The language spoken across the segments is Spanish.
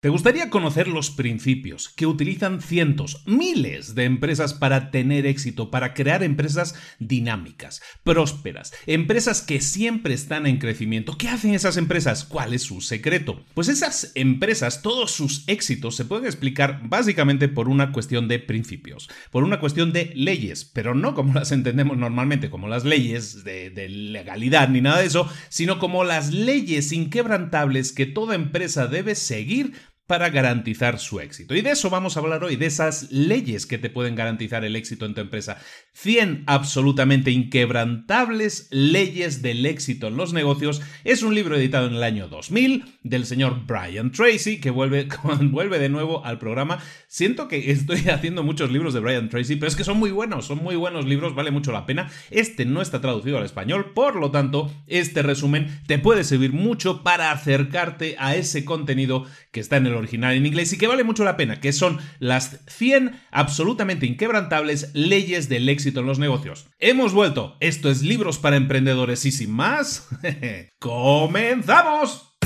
¿Te gustaría conocer los principios que utilizan cientos, miles de empresas para tener éxito, para crear empresas dinámicas, prósperas, empresas que siempre están en crecimiento? ¿Qué hacen esas empresas? ¿Cuál es su secreto? Pues esas empresas, todos sus éxitos se pueden explicar básicamente por una cuestión de principios, por una cuestión de leyes, pero no como las entendemos normalmente, como las leyes de, legalidad ni nada de eso, sino como las leyes inquebrantables que toda empresa debe seguir para garantizar su éxito. Y de eso vamos a hablar hoy, de esas leyes que te pueden garantizar el éxito en tu empresa. 100 absolutamente inquebrantables leyes del éxito en los negocios. Es un libro editado en el año 2000 del señor Brian Tracy, que vuelve, vuelve de nuevo al programa. Siento que estoy haciendo muchos libros de Brian Tracy, pero es que son muy buenos, son muy buenos libros, vale mucho la pena. Este no está traducido al español, por lo tanto, este resumen te puede servir mucho para acercarte a ese contenido que está en el original en inglés y que vale mucho la pena, que son las 100 absolutamente inquebrantables leyes del éxito en los negocios. Hemos vuelto. Esto es Libros para Emprendedores y sin más, ¡comenzamos!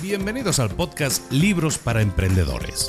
Bienvenidos al podcast Libros para Emprendedores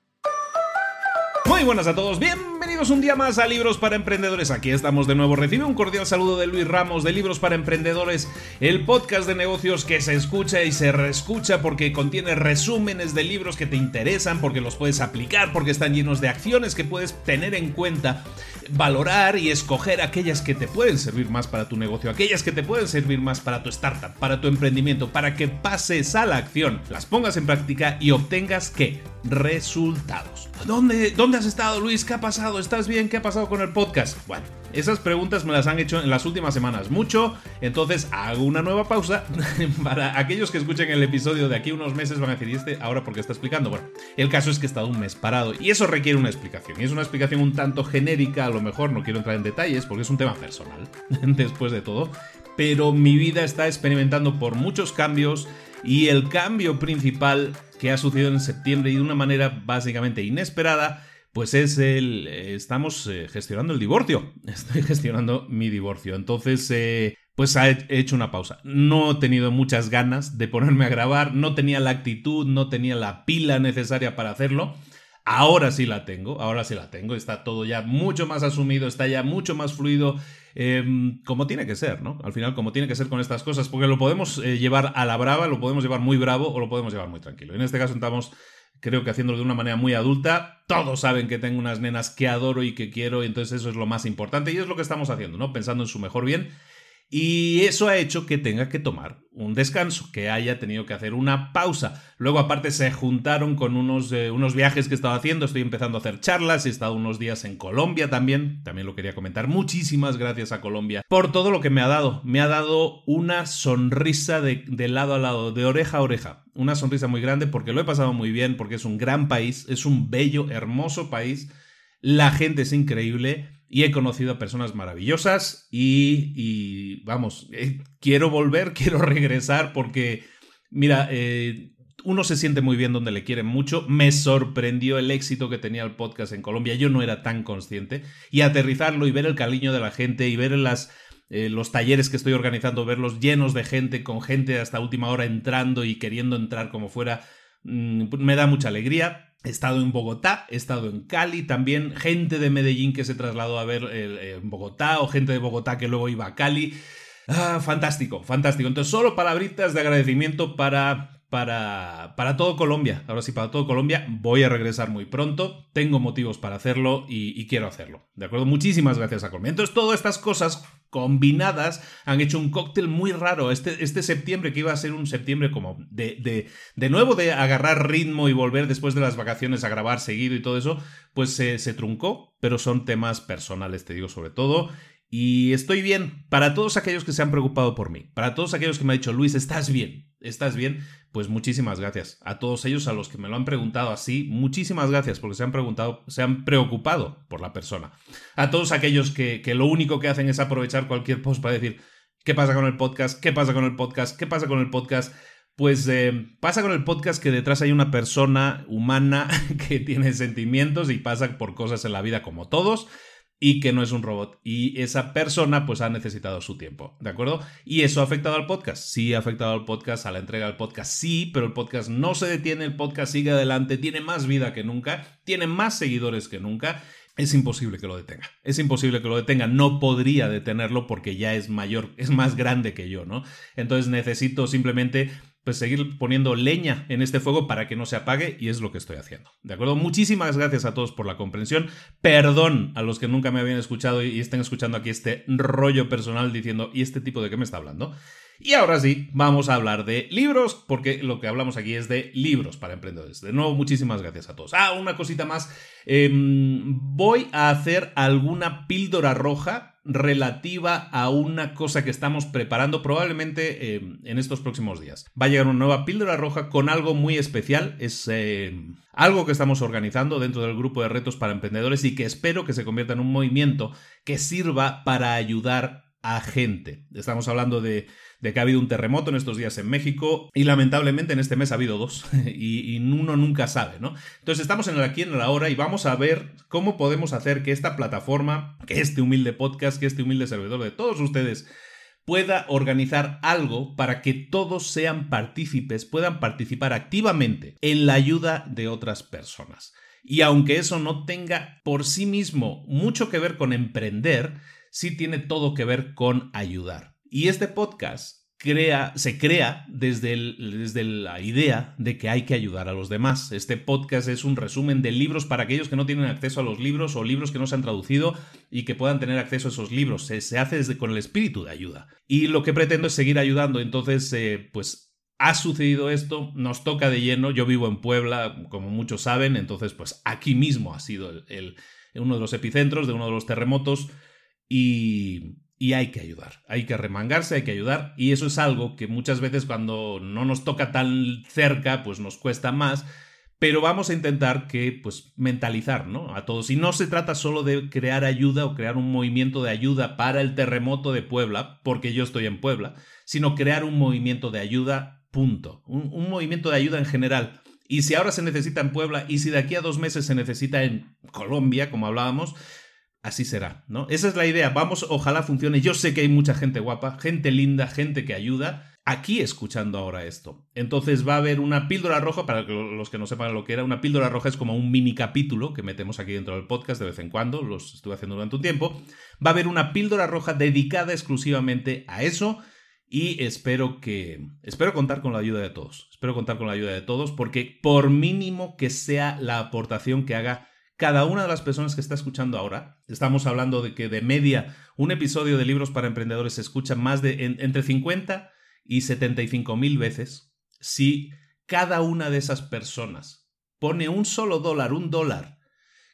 Muy buenas a todos, bienvenidos un día más a Libros para Emprendedores. Aquí estamos de nuevo. Recibe un cordial saludo de Luis Ramos de Libros para Emprendedores, el podcast de negocios que se escucha y se reescucha porque contiene resúmenes de libros que te interesan, porque los puedes aplicar, porque están llenos de acciones que puedes tener en cuenta, valorar y escoger aquellas que te pueden servir más para tu negocio, aquellas que te pueden servir más para tu startup, para tu emprendimiento, para que pases a la acción, las pongas en práctica y obtengas qué? Resultados. ¿Dónde, ¿Dónde has estado, Luis? ¿Qué ha pasado? ¿Estás bien? ¿Qué ha pasado con el podcast? Bueno, Esas preguntas me las han hecho en las últimas semanas mucho, entonces hago una nueva pausa para aquellos que escuchen el episodio de aquí unos meses van a decir, ¿y este ahora por qué está explicando? Bueno, el caso es que he estado un mes parado y eso requiere una explicación. Y es una explicación un tanto genérica, a lo mejor no quiero entrar en detalles porque es un tema personal, después de todo, pero mi vida está experimentando por muchos cambios y el cambio principal que ha sucedido en septiembre y de una manera básicamente inesperada pues es el... estamos eh, gestionando el divorcio. Estoy gestionando mi divorcio. Entonces, eh, pues he hecho una pausa. No he tenido muchas ganas de ponerme a grabar, no tenía la actitud, no tenía la pila necesaria para hacerlo. Ahora sí la tengo, ahora sí la tengo, está todo ya mucho más asumido, está ya mucho más fluido, em, como tiene que ser, ¿no? Al final, como tiene que ser con estas cosas, porque lo podemos eh, llevar a la brava, lo podemos llevar muy bravo o lo podemos llevar muy tranquilo. En este caso estamos creo que haciéndolo de una manera muy adulta. Todos saben que tengo unas nenas que adoro y que quiero, y entonces eso es lo más importante y es lo que estamos haciendo, ¿no? Pensando en su mejor bien y eso ha hecho que tenga que tomar un descanso, que haya tenido que hacer una pausa. Luego aparte se juntaron con unos, eh, unos viajes que he estado haciendo, estoy empezando a hacer charlas, he estado unos días en Colombia también, también lo quería comentar. Muchísimas gracias a Colombia por todo lo que me ha dado. Me ha dado una sonrisa de, de lado a lado, de oreja a oreja. Una sonrisa muy grande porque lo he pasado muy bien, porque es un gran país, es un bello, hermoso país. La gente es increíble y he conocido a personas maravillosas y, vamos, eh, quiero volver, quiero regresar porque, mira, eh, uno se siente muy bien donde le quieren mucho. Me sorprendió el éxito que tenía el podcast en Colombia, yo no era tan consciente y aterrizarlo y ver el cariño de la gente y ver las... Eh, los talleres que estoy organizando, verlos llenos de gente, con gente hasta última hora entrando y queriendo entrar como fuera, mm, me da mucha alegría. He estado en Bogotá, he estado en Cali, también gente de Medellín que se trasladó a ver eh, en Bogotá o gente de Bogotá que luego iba a Cali. Ah, fantástico, fantástico. Entonces, solo palabritas de agradecimiento para para, para todo Colombia. Ahora sí, para todo Colombia. Voy a regresar muy pronto. Tengo motivos para hacerlo y, quiero hacerlo. ¿De acuerdo? Muchísimas gracias a Colombia. Entonces, todas estas cosas combinadas han hecho un cóctel muy raro. Este, este septiembre, que iba a ser un septiembre como de, de, de nuevo de agarrar ritmo y volver después de las vacaciones a grabar seguido y todo eso, pues se, se truncó. Pero son temas personales, te digo sobre todo. Y estoy bien. Para todos aquellos que se han preocupado por mí, para todos aquellos que me han dicho, Luis, ¿estás bien? ¿Estás bien? Pues muchísimas gracias. A todos ellos, a los que me lo han preguntado así, muchísimas gracias porque se han preguntado, se han preocupado por la persona. A todos aquellos que, lo único que hacen es aprovechar cualquier post para decir, ¿qué pasa con el podcast? ¿Qué pasa con el podcast? ¿Qué pasa con el podcast? Pues eh, pasa con el podcast que detrás hay una persona humana que tiene sentimientos y pasa por cosas en la vida como todos y que no es un robot. Y esa persona pues ha necesitado su tiempo, ¿de acuerdo? Y eso ha afectado al podcast. Sí, ha afectado al podcast, a la entrega del podcast, sí, pero el podcast no se detiene, el podcast sigue adelante, tiene más vida que nunca, tiene más seguidores que nunca. Es imposible que lo detenga. Es imposible que lo detenga. No podría detenerlo porque ya es mayor, es más grande que yo, ¿no? Entonces necesito simplemente pues seguir poniendo leña en este fuego para que no se apague y es lo que estoy haciendo. ¿De acuerdo? Muchísimas gracias a todos por la comprensión. Perdón a los que nunca me habían escuchado y estén escuchando aquí este rollo personal diciendo, ¿y este tipo de qué me está hablando? Y ahora sí, vamos a hablar de libros, porque lo que hablamos aquí es de libros para emprendedores. De nuevo, muchísimas gracias a todos. Ah, una cosita más. Em, voy a hacer alguna píldora roja relativa a una cosa que estamos preparando probablemente em, en estos próximos días. Va a llegar una nueva píldora roja con algo muy especial. Es em, algo que estamos organizando dentro del grupo de retos para emprendedores y que espero que se convierta en un movimiento que sirva para ayudar a gente. Estamos hablando de, que ha habido un terremoto en estos días en México y lamentablemente en este mes ha habido dos y, uno nunca sabe, ¿no? Entonces estamos en el aquí en la hora y vamos a ver cómo podemos hacer que esta plataforma, que este humilde podcast, que este humilde servidor de todos ustedes pueda organizar algo para que todos sean partícipes, puedan participar activamente en la ayuda de otras personas. Y aunque eso no tenga por sí mismo mucho que ver con emprender, sí tiene todo que ver con ayudar. Y este podcast crea, se crea desde, desde, la idea de que hay que ayudar a los demás. Este podcast es un resumen de libros para aquellos que no tienen acceso a los libros o libros que no se han traducido y que puedan tener acceso a esos libros. Se, hace con el espíritu de ayuda. Y lo que pretendo es seguir ayudando. Entonces, eh, pues ha sucedido esto, nos toca de lleno. Yo vivo en Puebla, como muchos saben, entonces, pues aquí mismo ha sido el, uno de los epicentros de uno de los terremotos. y, y hay que ayudar, hay que remangarse, hay que ayudar. Y eso es algo que muchas veces cuando no nos toca tan cerca pues nos cuesta más, pero vamos a intentar que pues mentalizar, ¿no? A todos. Y no se trata solo de crear ayuda o crear un movimiento de ayuda para el terremoto de Puebla, porque yo estoy en Puebla, sino crear un movimiento de ayuda, punto, un, un movimiento de ayuda en general. Y si ahora se necesita en Puebla y si de aquí a dos meses se necesita en Colombia, como hablábamos, así será, ¿no? Esa es la idea. Vamos, ojalá funcione. Yo sé que hay mucha gente guapa, gente linda, gente que ayuda aquí escuchando ahora esto. Entonces va a haber una píldora roja, para los que no sepan lo que era, una píldora roja es como un mini capítulo que metemos aquí dentro del podcast de vez en cuando, los estuve haciendo durante un tiempo. Va a haber una píldora roja dedicada exclusivamente a eso. Y espero que. Espero contar con la ayuda de todos. Espero contar con la ayuda de todos, porque por mínimo que sea la aportación que haga cada una de las personas que está escuchando ahora, estamos hablando de que de media un episodio de libros para emprendedores se escucha más de entre 50 y 75 mil veces. Si cada una de esas personas pone un solo dólar, un dólar,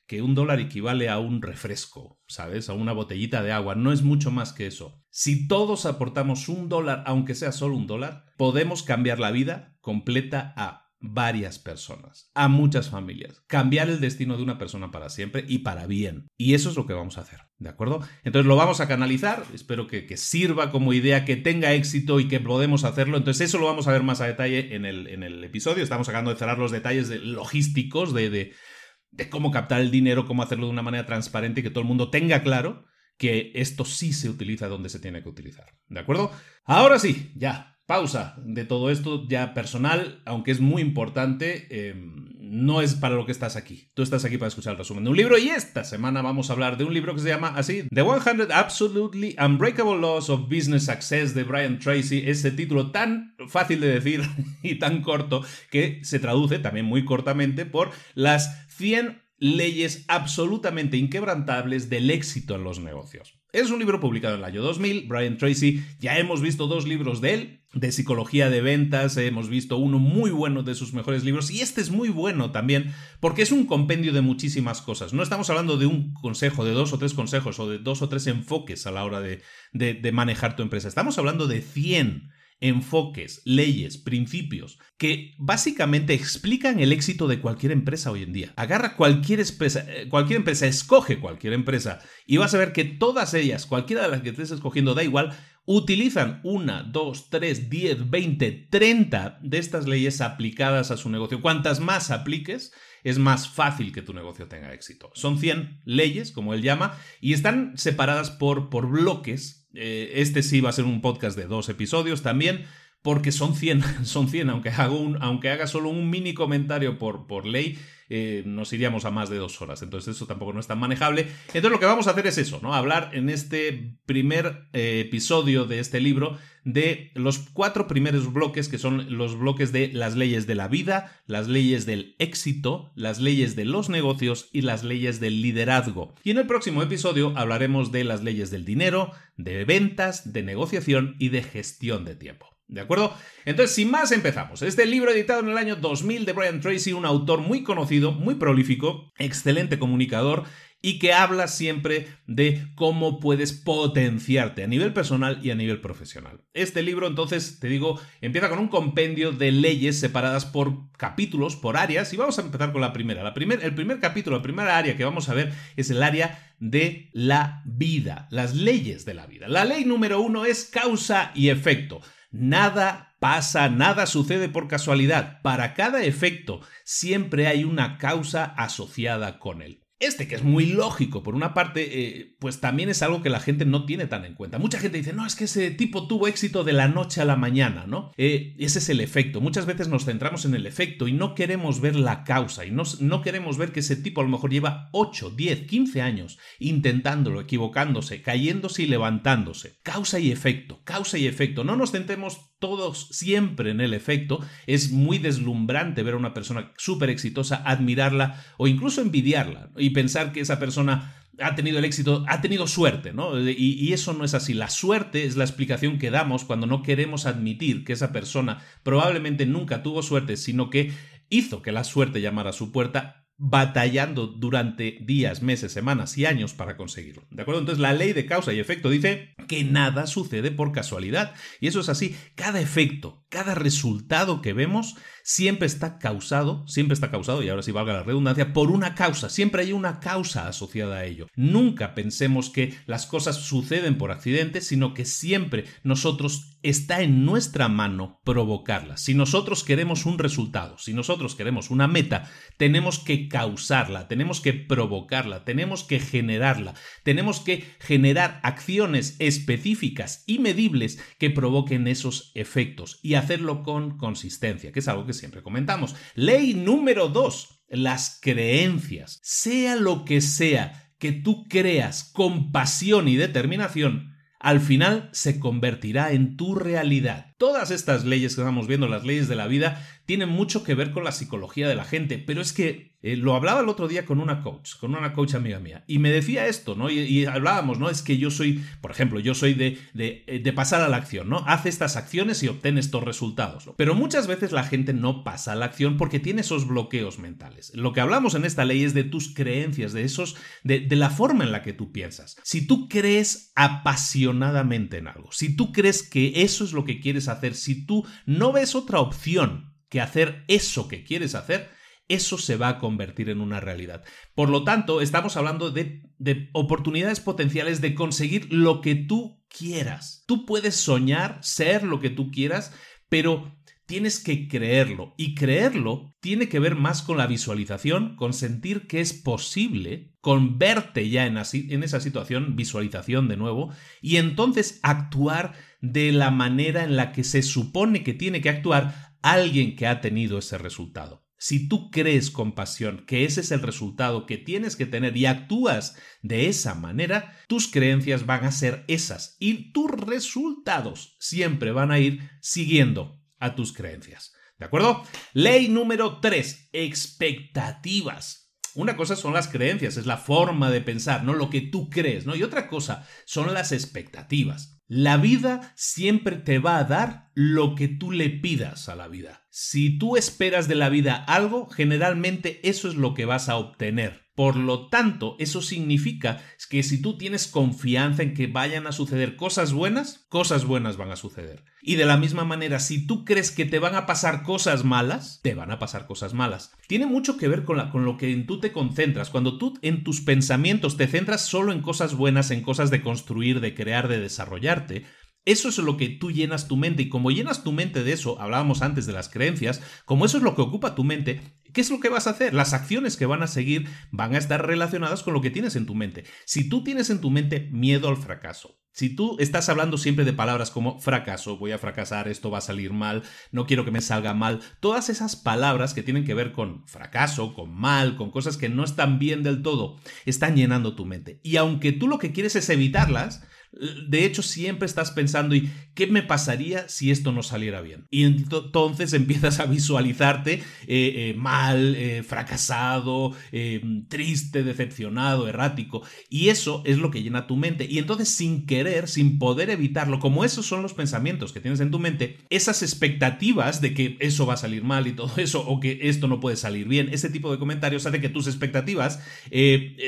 que un dólar equivale a un refresco, ¿sabes? A una botellita de agua, no es mucho más que eso. Si todos aportamos un dólar, aunque sea solo un dólar, podemos cambiar la vida completa a varias personas, a muchas familias, cambiar el destino de una persona para siempre y para bien. Y eso es lo que vamos a hacer, ¿de acuerdo? Entonces lo vamos a canalizar, espero que, sirva como idea, que tenga éxito y que podemos hacerlo. Entonces eso lo vamos a ver más a detalle en el, en el episodio. Estamos acabando de cerrar los detalles de, logísticos de, de, de cómo captar el dinero, cómo hacerlo de una manera transparente y que todo el mundo tenga claro que esto sí se utiliza donde se tiene que utilizar. ¿De acuerdo? Ahora sí, ya, pausa de todo esto ya personal, aunque es muy importante, em, no es para lo que estás aquí. Tú estás aquí para escuchar el resumen de un libro y esta semana vamos a hablar de un libro que se llama así, The 100 Absolutely Unbreakable Laws of Business Success de Brian Tracy. Ese título tan fácil de decir y tan corto que se traduce también muy cortamente por las 100 leyes absolutamente inquebrantables del éxito en los negocios. Es un libro publicado en el año 2000, Brian Tracy, ya hemos visto dos libros de él, de psicología de ventas, hemos visto uno muy bueno de sus mejores libros y este es muy bueno también porque es un compendio de muchísimas cosas. No estamos hablando de un consejo, de dos o tres consejos o de dos o tres enfoques a la hora de, de, manejar tu empresa. Estamos hablando de 100 enfoques, leyes, principios, que básicamente explican el éxito de cualquier empresa hoy en día. Agarra cualquier empresa, eh, cualquier empresa, escoge cualquier empresa y vas a ver que todas ellas, cualquiera de las que estés escogiendo, da igual, utilizan una, dos, tres, diez, veinte, treinta de estas leyes aplicadas a su negocio. Cuantas más apliques, es más fácil que tu negocio tenga éxito. Son 100 leyes, como él llama, y están separadas por, por bloques este sí va a ser un podcast de dos episodios también, porque son 100, son 100, aunque, un, aunque haga solo un mini comentario por, por ley, eh, nos iríamos a más de dos horas. Entonces eso tampoco no es tan manejable. Entonces lo que vamos a hacer es eso, ¿no? Hablar en este primer eh, episodio de este libro de los cuatro primeros bloques, que son los bloques de las leyes de la vida, las leyes del éxito, las leyes de los negocios y las leyes del liderazgo. Y en el próximo episodio hablaremos de las leyes del dinero, de ventas, de negociación y de gestión de tiempo. ¿De acuerdo? Entonces, sin más, empezamos. Este libro editado en el año 2000 de Brian Tracy, un autor muy conocido, muy prolífico, excelente comunicador y que habla siempre de cómo puedes potenciarte a nivel personal y a nivel profesional. Este libro, entonces, te digo, empieza con un compendio de leyes separadas por capítulos, por áreas, y vamos a empezar con la primera. La primer, el primer capítulo, la primera área que vamos a ver es el área de la vida, las leyes de la vida. La ley número uno es causa y efecto. Nada pasa, nada sucede por casualidad. Para cada efecto siempre hay una causa asociada con él. Este, que es muy lógico, por una parte, eh, pues también es algo que la gente no tiene tan en cuenta. Mucha gente dice, no, es que ese tipo tuvo éxito de la noche a la mañana, ¿no? Eh, ese es el efecto. Muchas veces nos centramos en el efecto y no queremos ver la causa y no, no queremos ver que ese tipo a lo mejor lleva 8, 10, 15 años intentándolo, equivocándose, cayéndose y levantándose. Causa y efecto, causa y efecto. No nos centremos todos siempre en el efecto. Es muy deslumbrante ver a una persona súper exitosa, admirarla o incluso envidiarla y pensar que esa persona ha tenido el éxito, ha tenido suerte, ¿no? Y, y, eso no es así. La suerte es la explicación que damos cuando no queremos admitir que esa persona probablemente nunca tuvo suerte, sino que hizo que la suerte llamara a su puerta batallando durante días, meses, semanas y años para conseguirlo. ¿De acuerdo? Entonces la ley de causa y efecto dice que nada sucede por casualidad. Y eso es así. Cada efecto, cada resultado que vemos siempre está causado, siempre está causado, y ahora sí valga la redundancia, por una causa. Siempre hay una causa asociada a ello. Nunca pensemos que las cosas suceden por accidente, sino que siempre nosotros está en nuestra mano provocarlas. Si nosotros queremos un resultado, si nosotros queremos una meta, tenemos que causarla, tenemos que provocarla, tenemos que generarla, tenemos que generar acciones específicas y medibles que provoquen esos efectos y hacerlo con consistencia, que es algo que siempre comentamos. Ley número dos, las creencias. Sea lo que sea que tú creas con pasión y determinación, al final se convertirá en tu realidad. Todas estas leyes que estamos viendo, las leyes de la vida, tienen mucho que ver con la psicología de la gente, pero es que eh, lo hablaba el otro día con una coach, con una coach amiga mía, y me decía esto, ¿no? Y, hablábamos, ¿no? Es que yo soy, por ejemplo, yo soy de, de, eh, de, pasar a la acción, ¿no? Haz estas acciones y obtén estos resultados. Pero muchas veces la gente no pasa a la acción porque tiene esos bloqueos mentales. Lo que hablamos en esta ley es de tus creencias, de esos, de, de la forma en la que tú piensas. Si tú crees apasionadamente en algo, si tú crees que eso es lo que quieres hacer, si tú no ves otra opción que hacer eso que quieres hacer, eso se va a convertir en una realidad. Por lo tanto, estamos hablando de, de, oportunidades potenciales de conseguir lo que tú quieras. Tú puedes soñar, ser lo que tú quieras, pero tienes que creerlo. Y creerlo tiene que ver más con la visualización, con sentir que es posible, con verte ya en, en esa situación, visualización de nuevo, y entonces actuar de la manera en la que se supone que tiene que actuar alguien que ha tenido ese resultado. Si tú crees con pasión que ese es el resultado que tienes que tener y actúas de esa manera, tus creencias van a ser esas y tus resultados siempre van a ir siguiendo a tus creencias. ¿De acuerdo? Ley número 3. Expectativas. Una cosa son las creencias, es la forma de pensar, no lo que tú crees, ¿no? Y otra cosa son las expectativas. La vida siempre te va a dar lo que tú le pidas a la vida. Si tú esperas de la vida algo, generalmente eso es lo que vas a obtener. Por lo tanto, eso significa que si tú tienes confianza en que vayan a suceder cosas buenas, cosas buenas van a suceder. Y de la misma manera, si tú crees que te van a pasar cosas malas, te van a pasar cosas malas. Tiene mucho que ver con, lo que en tú te concentras. Cuando tú en tus pensamientos te centras solo en cosas buenas, en cosas de construir, de crear, de desarrollarte, eso es lo que tú llenas tu mente y como llenas tu mente de eso, hablábamos antes de las creencias, como eso es lo que ocupa tu mente, ¿qué es lo que vas a hacer? Las acciones que van a seguir van a estar relacionadas con lo que tienes en tu mente. Si tú tienes en tu mente miedo al fracaso, si tú estás hablando siempre de palabras como fracaso, voy a fracasar, esto va a salir mal, no quiero que me salga mal, todas esas palabras que tienen que ver con fracaso, con mal, con cosas que no están bien del todo, están llenando tu mente. Y aunque tú lo que quieres es evitarlas, de hecho, siempre estás pensando, ¿y qué me pasaría si esto no saliera bien? Y entonces empiezas a visualizarte eh, eh, mal, eh, fracasado, triste, decepcionado, errático. Y eso es lo que llena tu mente. Y entonces, sin querer, sin poder evitarlo, como esos son los pensamientos que tienes en tu mente, esas expectativas de que eso va a salir mal y todo eso, o que esto no puede salir bien, ese tipo de comentarios hace que tus expectativas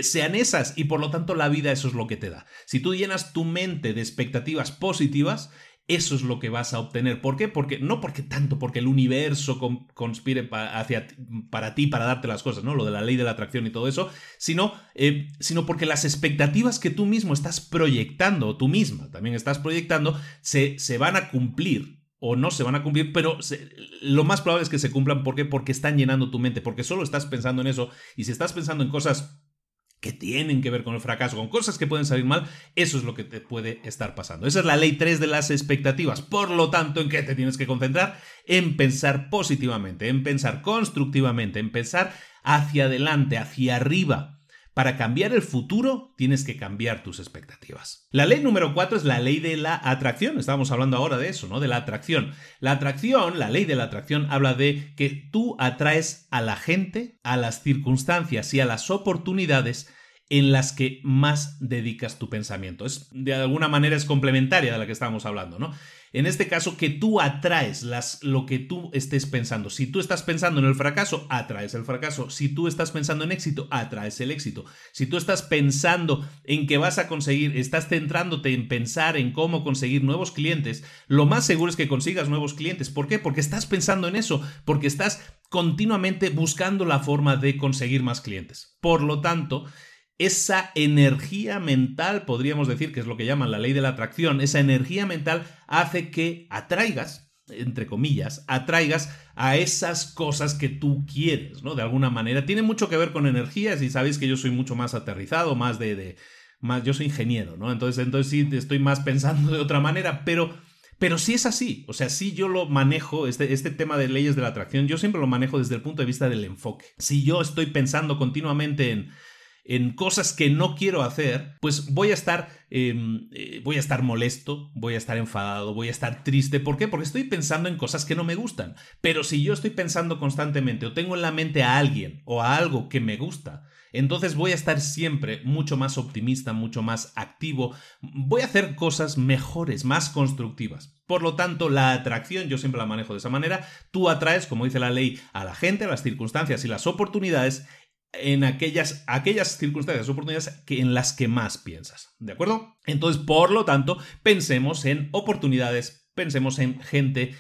sean esas. Y por lo tanto, la vida eso es lo que te da. Si tú llenas tu mente de expectativas positivas, eso es lo que vas a obtener. ¿Por qué? Porque no porque tanto, porque el universo conspire hacia, para ti, para darte las cosas, ¿no? Lo de la ley de la atracción y todo eso, sino, eh, sino porque las expectativas que tú mismo estás proyectando, o tú misma también estás proyectando, se, se van a cumplir o no se van a cumplir, pero lo más probable es que se cumplan. ¿Por qué? Porque están llenando tu mente, porque solo estás pensando en eso. Y si estás pensando en cosas que tienen que ver con el fracaso, con cosas que pueden salir mal, eso es lo que te puede estar pasando. Esa es la ley 3 de las expectativas. Por lo tanto, ¿en qué te tienes que concentrar? En pensar positivamente, en pensar constructivamente, en pensar hacia adelante, hacia arriba. Para cambiar el futuro tienes que cambiar tus expectativas. La ley número 4 es la ley de la atracción. Estábamos hablando ahora de eso, ¿no? De la atracción. La atracción, la ley de la atracción habla de que tú atraes a la gente, a las circunstancias y a las oportunidades en las que más dedicas tu pensamiento. Es, de alguna manera es complementaria de la que estábamos hablando, ¿no? En este caso, que tú atraes las, lo que tú estés pensando. Si tú estás pensando en el fracaso, atraes el fracaso. Si tú estás pensando en éxito, atraes el éxito. Si tú estás pensando en que vas a conseguir, estás centrándote en pensar en cómo conseguir nuevos clientes, lo más seguro es que consigas nuevos clientes. ¿Por qué? Porque estás pensando en eso, porque estás continuamente buscando la forma de conseguir más clientes. Por lo tanto, esa energía mental, podríamos decir que es lo que llaman la ley de la atracción, esa energía mental hace que atraigas, entre comillas, atraigas a esas cosas que tú quieres, ¿no? De alguna manera. Tiene mucho que ver con energías y sabéis que yo soy mucho más aterrizado, más de... de más, yo soy ingeniero, ¿no? Entonces, entonces sí estoy más pensando de otra manera, pero... Pero sí es así, o sea, sí yo lo manejo, este, este tema de leyes de la atracción, yo siempre lo manejo desde el punto de vista del enfoque. Si yo estoy pensando continuamente en, en cosas que no quiero hacer, pues voy a estar, em, eh, voy a estar molesto, voy a estar enfadado, voy a estar triste. ¿Por qué? Porque estoy pensando en cosas que no me gustan. Pero si yo estoy pensando constantemente o tengo en la mente a alguien o a algo que me gusta, entonces voy a estar siempre mucho más optimista, mucho más activo, voy a hacer cosas mejores, más constructivas. Por lo tanto, la atracción yo siempre la manejo de esa manera. Tú atraes, como dice la ley, a la gente, a las circunstancias y las oportunidades en aquellas, aquellas circunstancias, oportunidades que, en las que más piensas. ¿De acuerdo? Entonces, por lo tanto, pensemos en oportunidades, pensemos en gente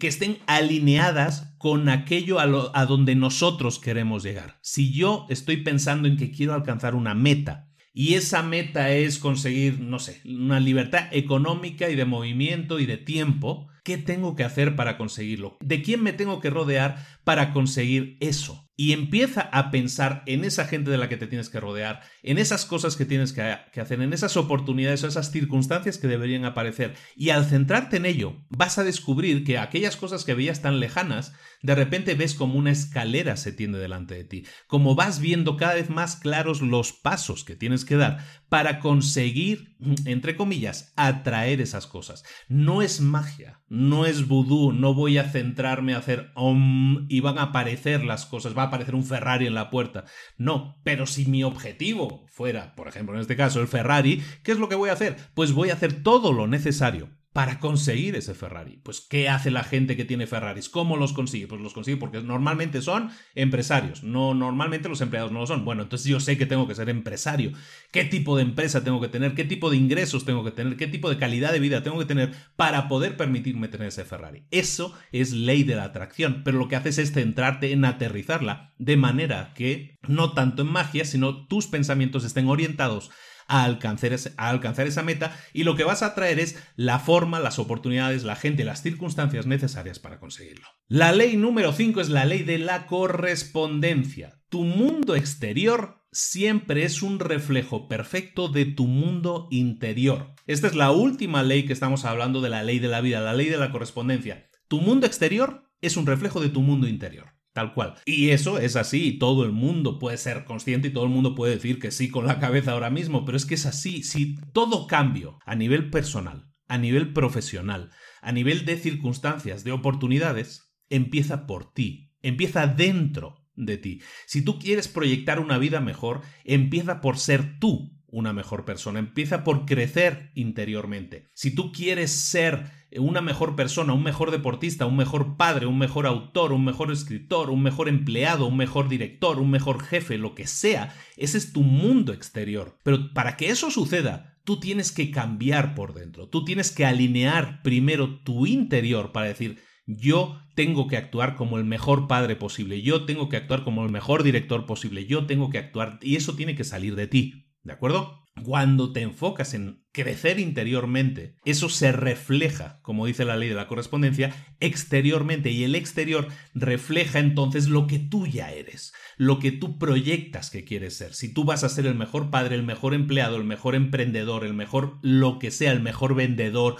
que estén alineadas con aquello a, a donde nosotros queremos llegar. Si yo estoy pensando en que quiero alcanzar una meta, y esa meta es conseguir, no sé, una libertad económica y de movimiento y de tiempo, ¿qué tengo que hacer para conseguirlo? ¿De quién me tengo que rodear para conseguir eso? Y empieza a pensar en esa gente de la que te tienes que rodear, en esas cosas que tienes que, hacer, en esas oportunidades o esas circunstancias que deberían aparecer. Y al centrarte en ello, vas a descubrir que aquellas cosas que veías tan lejanas, de repente ves como una escalera se tiende delante de ti, como vas viendo cada vez más claros los pasos que tienes que dar para conseguir, entre comillas, atraer esas cosas. No es magia, no es vudú, no voy a centrarme a hacer om y van a aparecer las cosas, aparecer un Ferrari en la puerta. No, pero si mi objetivo fuera, por ejemplo, en este caso, el Ferrari, ¿qué es lo que voy a hacer? Pues voy a hacer todo lo necesario para conseguir ese Ferrari. Pues, ¿qué hace la gente que tiene Ferraris? ¿Cómo los consigue? Pues los consigue porque normalmente son empresarios, no normalmente los empleados no lo son. Bueno, entonces yo sé que tengo que ser empresario. ¿Qué tipo de empresa tengo que tener? ¿Qué tipo de ingresos tengo que tener? ¿Qué tipo de calidad de vida tengo que tener para poder permitirme tener ese Ferrari? Eso es ley de la atracción, pero lo que haces es centrarte en aterrizarla de manera que no tanto en magia, sino tus pensamientos estén orientados a alcanzar, a alcanzar esa meta y lo que vas a traer es la forma, las oportunidades, la gente, las circunstancias necesarias para conseguirlo. La ley número 5 es la ley de la correspondencia. Tu mundo exterior siempre es un reflejo perfecto de tu mundo interior. Esta es la última ley que estamos hablando de la ley de la vida, la ley de la correspondencia. Tu mundo exterior es un reflejo de tu mundo interior. Tal cual. Y eso es así, todo el mundo puede ser consciente y todo el mundo puede decir que sí con la cabeza ahora mismo, pero es que es así. Si todo cambio a nivel personal, a nivel profesional, a nivel de circunstancias, de oportunidades, empieza por ti, empieza dentro de ti. Si tú quieres proyectar una vida mejor, empieza por ser tú una mejor persona, empieza por crecer interiormente. Si tú quieres ser una mejor persona, un mejor deportista, un mejor padre, un mejor autor, un mejor escritor, un mejor empleado, un mejor director, un mejor jefe, lo que sea, ese es tu mundo exterior. Pero para que eso suceda, tú tienes que cambiar por dentro, tú tienes que alinear primero tu interior para decir, yo tengo que actuar como el mejor padre posible, yo tengo que actuar como el mejor director posible, yo tengo que actuar y eso tiene que salir de ti. ¿De acuerdo? Cuando te enfocas en crecer interiormente, eso se refleja, como dice la ley de la correspondencia, exteriormente y el exterior refleja entonces lo que tú ya eres, lo que tú proyectas que quieres ser. Si tú vas a ser el mejor padre, el mejor empleado, el mejor emprendedor, el mejor lo que sea, el mejor vendedor,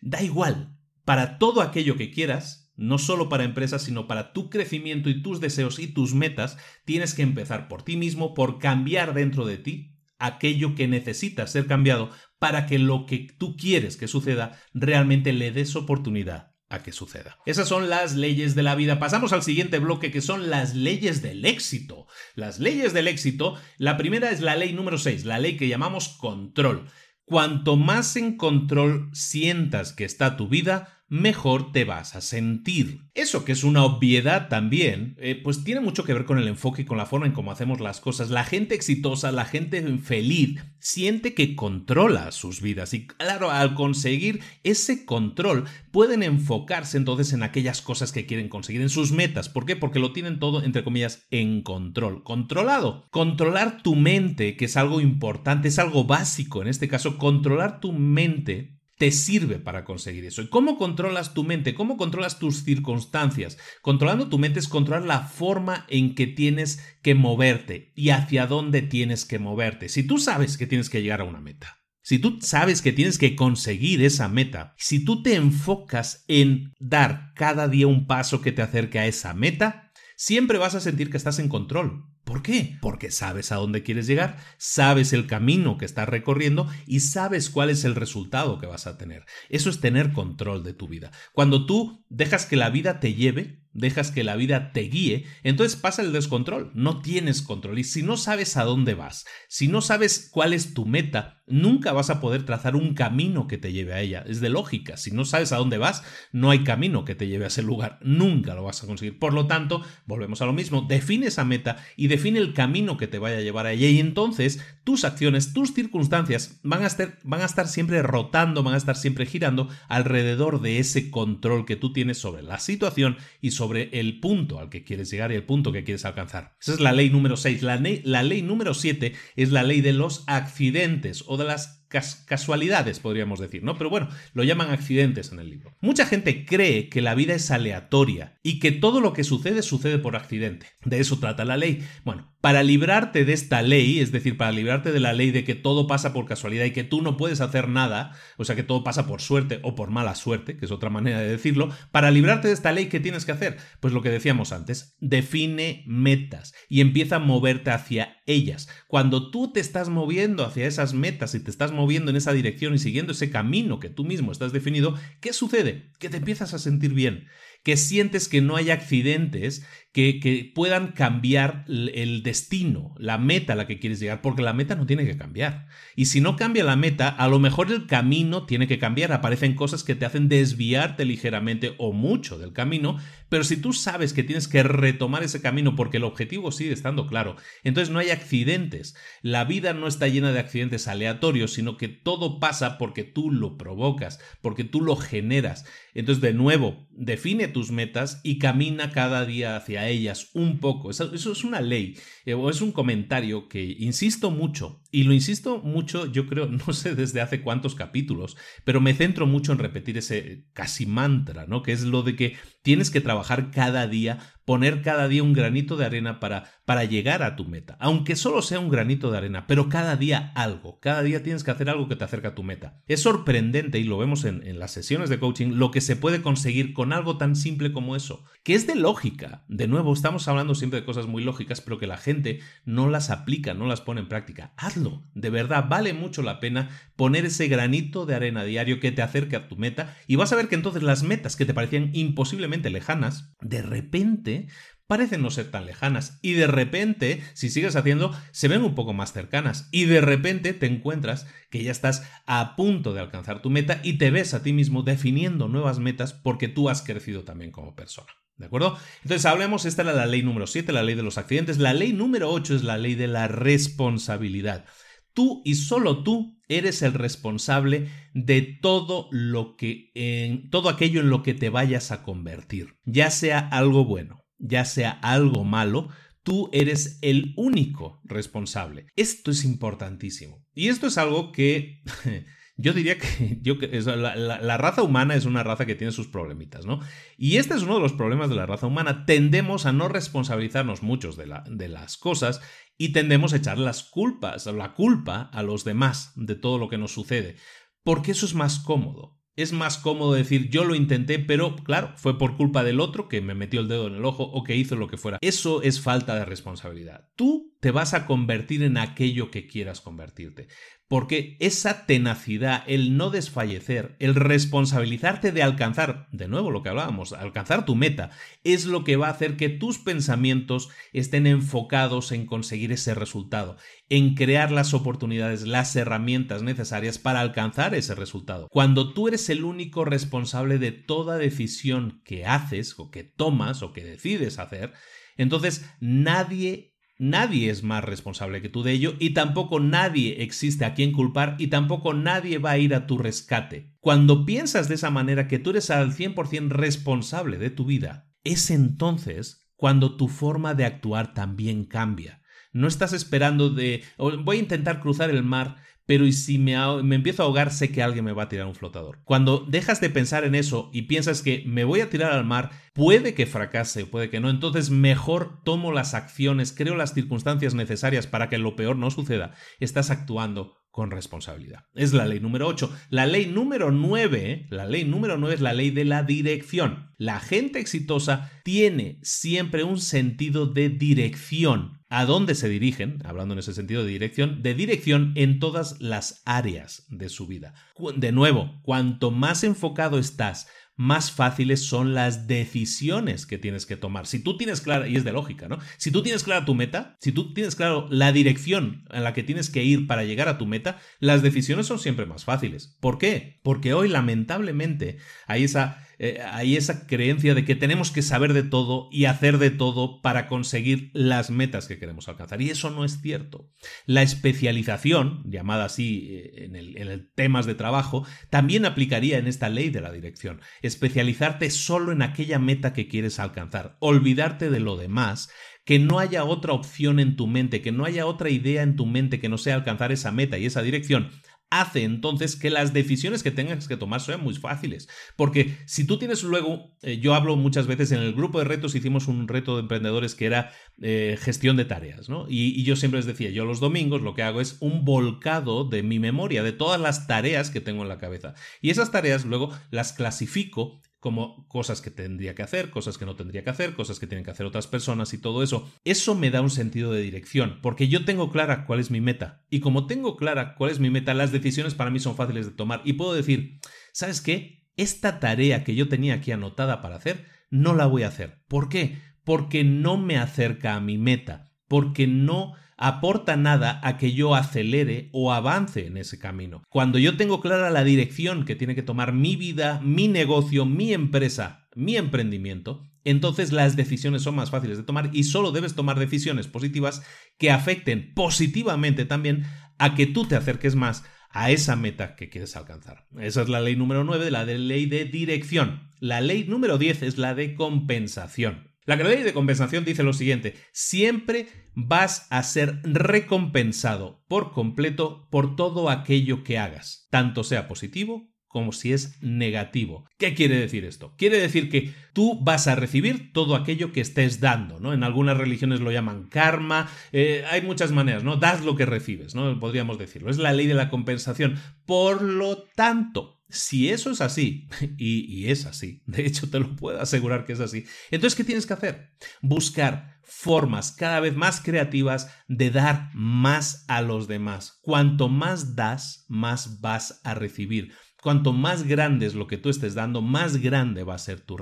da igual. Para todo aquello que quieras, no solo para empresas, sino para tu crecimiento y tus deseos y tus metas, tienes que empezar por ti mismo, por cambiar dentro de ti aquello que necesita ser cambiado para que lo que tú quieres que suceda realmente le des oportunidad a que suceda. Esas son las leyes de la vida. Pasamos al siguiente bloque que son las leyes del éxito. Las leyes del éxito, la primera es la ley número 6, la ley que llamamos control. Cuanto más en control sientas que está tu vida, mejor te vas a sentir. Eso que es una obviedad también, eh, pues tiene mucho que ver con el enfoque y con la forma en cómo hacemos las cosas. La gente exitosa, la gente feliz, siente que controla sus vidas y claro, al conseguir ese control pueden enfocarse entonces en aquellas cosas que quieren conseguir, en sus metas. ¿Por qué? Porque lo tienen todo, entre comillas, en control. Controlado. Controlar tu mente, que es algo importante, es algo básico. En este caso, controlar tu mente te sirve para conseguir eso. ¿Y cómo controlas tu mente? ¿Cómo controlas tus circunstancias? Controlando tu mente es controlar la forma en que tienes que moverte y hacia dónde tienes que moverte. Si tú sabes que tienes que llegar a una meta, si tú sabes que tienes que conseguir esa meta, si tú te enfocas en dar cada día un paso que te acerque a esa meta, siempre vas a sentir que estás en control. ¿Por qué? Porque sabes a dónde quieres llegar, sabes el camino que estás recorriendo y sabes cuál es el resultado que vas a tener. Eso es tener control de tu vida. Cuando tú dejas que la vida te lleve, dejas que la vida te guíe, entonces pasa el descontrol, no tienes control. Y si no sabes a dónde vas, si no sabes cuál es tu meta, nunca vas a poder trazar un camino que te lleve a ella. Es de lógica, si no sabes a dónde vas, no hay camino que te lleve a ese lugar, nunca lo vas a conseguir. Por lo tanto, volvemos a lo mismo, define esa meta y define el camino que te vaya a llevar a ella y entonces tus acciones, tus circunstancias van a estar, siempre rotando, van a estar siempre girando alrededor de ese control que tú tienes sobre la situación y sobre sobre el punto al que quieres llegar y el punto que quieres alcanzar. Esa es la ley número 6. La, la ley número 7 es la ley de los accidentes o de las casualidades, podríamos decir, ¿no? Pero bueno, lo llaman accidentes en el libro. Mucha gente cree que la vida es aleatoria y que todo lo que sucede sucede por accidente. De eso trata la ley. Bueno, para librarte de esta ley, es decir, para librarte de la ley de que todo pasa por casualidad y que tú no puedes hacer nada, o sea, que todo pasa por suerte o por mala suerte, que es otra manera de decirlo, para librarte de esta ley, ¿qué tienes que hacer? Pues lo que decíamos antes, define metas y empieza a moverte hacia ellas. Cuando tú te estás moviendo hacia esas metas y te estás moviendo en esa dirección y siguiendo ese camino que tú mismo estás definido, ¿qué sucede? Que te empiezas a sentir bien que sientes que no hay accidentes que, puedan cambiar el destino, la meta a la que quieres llegar, porque la meta no tiene que cambiar. Y si no cambia la meta, a lo mejor el camino tiene que cambiar, aparecen cosas que te hacen desviarte ligeramente o mucho del camino, pero si tú sabes que tienes que retomar ese camino porque el objetivo sigue estando claro, entonces no hay accidentes. La vida no está llena de accidentes aleatorios, sino que todo pasa porque tú lo provocas, porque tú lo generas. Entonces, de nuevo, define tus metas y camina cada día hacia ellas un poco. Eso, es una ley eh, o es un comentario que insisto mucho y lo insisto mucho, yo creo, no sé desde hace cuántos capítulos, pero me centro mucho en repetir ese casi mantra, ¿no? Que es lo de que tienes que trabajar cada día poner cada día un granito de arena para, para llegar a tu meta, aunque solo sea un granito de arena, pero cada día algo, cada día tienes que hacer algo que te acerca a tu meta. Es sorprendente, y lo vemos en, en las sesiones de coaching, lo que se puede conseguir con algo tan simple como eso, que es de lógica. De nuevo, estamos hablando siempre de cosas muy lógicas, pero que la gente no las aplica, no las pone en práctica. Hazlo, de verdad, vale mucho la pena poner ese granito de arena diario que te acerque a tu meta y vas a ver que entonces las metas que te parecían imposiblemente lejanas, de repente parecen no ser tan lejanas y de repente, si sigues haciendo, se ven un poco más cercanas y de repente te encuentras que ya estás a punto de alcanzar tu meta y te ves a ti mismo definiendo nuevas metas porque tú has crecido también como persona. ¿De acuerdo? Entonces hablemos, esta era la ley número 7, la ley de los accidentes. La ley número 8 es la ley de la responsabilidad. Tú y solo tú eres el responsable de todo lo que en todo aquello en lo que te vayas a convertir, ya sea algo bueno, ya sea algo malo, tú eres el único responsable. Esto es importantísimo. Y esto es algo que yo diría que la, raza humana es una raza que tiene sus problemitas, ¿no? Y este es uno de los problemas de la raza humana. Tendemos a no responsabilizarnos muchos de las cosas y tendemos a echar las culpas, la culpa a los demás de todo lo que nos sucede. Porque eso es más cómodo. Es más cómodo decir yo lo intenté, pero claro, fue por culpa del otro que me metió el dedo en el ojo o que hizo lo que fuera. Eso es falta de responsabilidad. Tú te vas a convertir en aquello que quieras convertirte. Porque esa tenacidad, el no desfallecer, el responsabilizarte de alcanzar, de nuevo lo que hablábamos, alcanzar tu meta, es lo que va a hacer que tus pensamientos estén enfocados en conseguir ese resultado, en crear las oportunidades, las herramientas necesarias para alcanzar ese resultado. Cuando tú eres el único responsable de toda decisión que haces o que tomas o que decides hacer, entonces nadie Nadie es más responsable que tú de ello y tampoco nadie existe a quien culpar y tampoco nadie va a ir a tu rescate. Cuando piensas de esa manera que tú eres al 100% responsable de tu vida, es entonces cuando tu forma de actuar también cambia. No estás esperando de voy a intentar cruzar el mar pero y si me, me, empiezo a ahogar, sé que alguien me va a tirar un flotador. Cuando dejas de pensar en eso y piensas que me voy a tirar al mar, puede que fracase, puede que no, entonces mejor tomo las acciones, creo las circunstancias necesarias para que lo peor no suceda. Estás actuando con responsabilidad. Es la ley número 8. La ley número 9, la ley número 9 es la ley de la dirección. La gente exitosa tiene siempre un sentido de dirección. ¿A dónde se dirigen? Hablando en ese sentido de dirección, de dirección en todas las áreas de su vida. De nuevo, cuanto más enfocado estás, más fáciles son las decisiones que tienes que tomar. Si tú tienes clara, y es de lógica, ¿no? Si tú tienes clara tu meta, si tú tienes claro la dirección en la que tienes que ir para llegar a tu meta, las decisiones son siempre más fáciles. ¿Por qué? Porque hoy lamentablemente hay esa eh, hay esa creencia de que tenemos que saber de todo y hacer de todo para conseguir las metas que queremos alcanzar. Y eso no es cierto. La especialización, llamada así eh, en el, en el temas de trabajo, también aplicaría en esta ley de la dirección. Especializarte solo en aquella meta que quieres alcanzar, olvidarte de lo demás que no haya otra opción en tu mente, que no haya otra idea en tu mente que no sea alcanzar esa meta y esa dirección, hace entonces que las decisiones que tengas que tomar sean muy fáciles. Porque si tú tienes luego, eh, yo hablo muchas veces en el grupo de retos, hicimos un reto de emprendedores que era eh, gestión de tareas, ¿no? Y, y, yo siempre les decía, yo los domingos lo que hago es un volcado de mi memoria, de todas las tareas que tengo en la cabeza. Y esas tareas luego las clasifico como cosas que tendría que hacer, cosas que no tendría que hacer, cosas que tienen que hacer otras personas y todo eso. Eso me da un sentido de dirección, porque yo tengo clara cuál es mi meta. Y como tengo clara cuál es mi meta, las decisiones para mí son fáciles de tomar. Y puedo decir, ¿sabes qué? Esta tarea que yo tenía aquí anotada para hacer, no la voy a hacer. ¿Por qué? Porque no me acerca a mi meta, porque no aporta nada a que yo acelere o avance en ese camino. Cuando yo tengo clara la dirección que tiene que tomar mi vida, mi negocio, mi empresa, mi emprendimiento, entonces las decisiones son más fáciles de tomar y solo debes tomar decisiones positivas que afecten positivamente también a que tú te acerques más a esa meta que quieres alcanzar. Esa es la ley número 9, la de ley de dirección. La ley número 10 es la de compensación. La ley de compensación dice lo siguiente, siempre vas a ser recompensado por completo por todo aquello que hagas, tanto sea positivo como si es negativo. ¿Qué quiere decir esto? Quiere decir que tú vas a recibir todo aquello que estés dando, ¿no? En algunas religiones lo llaman karma, eh, hay muchas maneras, ¿no? Das lo que recibes, ¿no? Podríamos decirlo. Es la ley de la compensación. Por lo tanto, si eso es así, y, es así, de hecho te lo puedo asegurar que es así, entonces ¿qué tienes que hacer? Buscar formas cada vez más creativas de dar más a los demás. Cuanto más das, más vas a recibir. Cuanto más grande es lo que tú estés dando, más grande va a ser tu,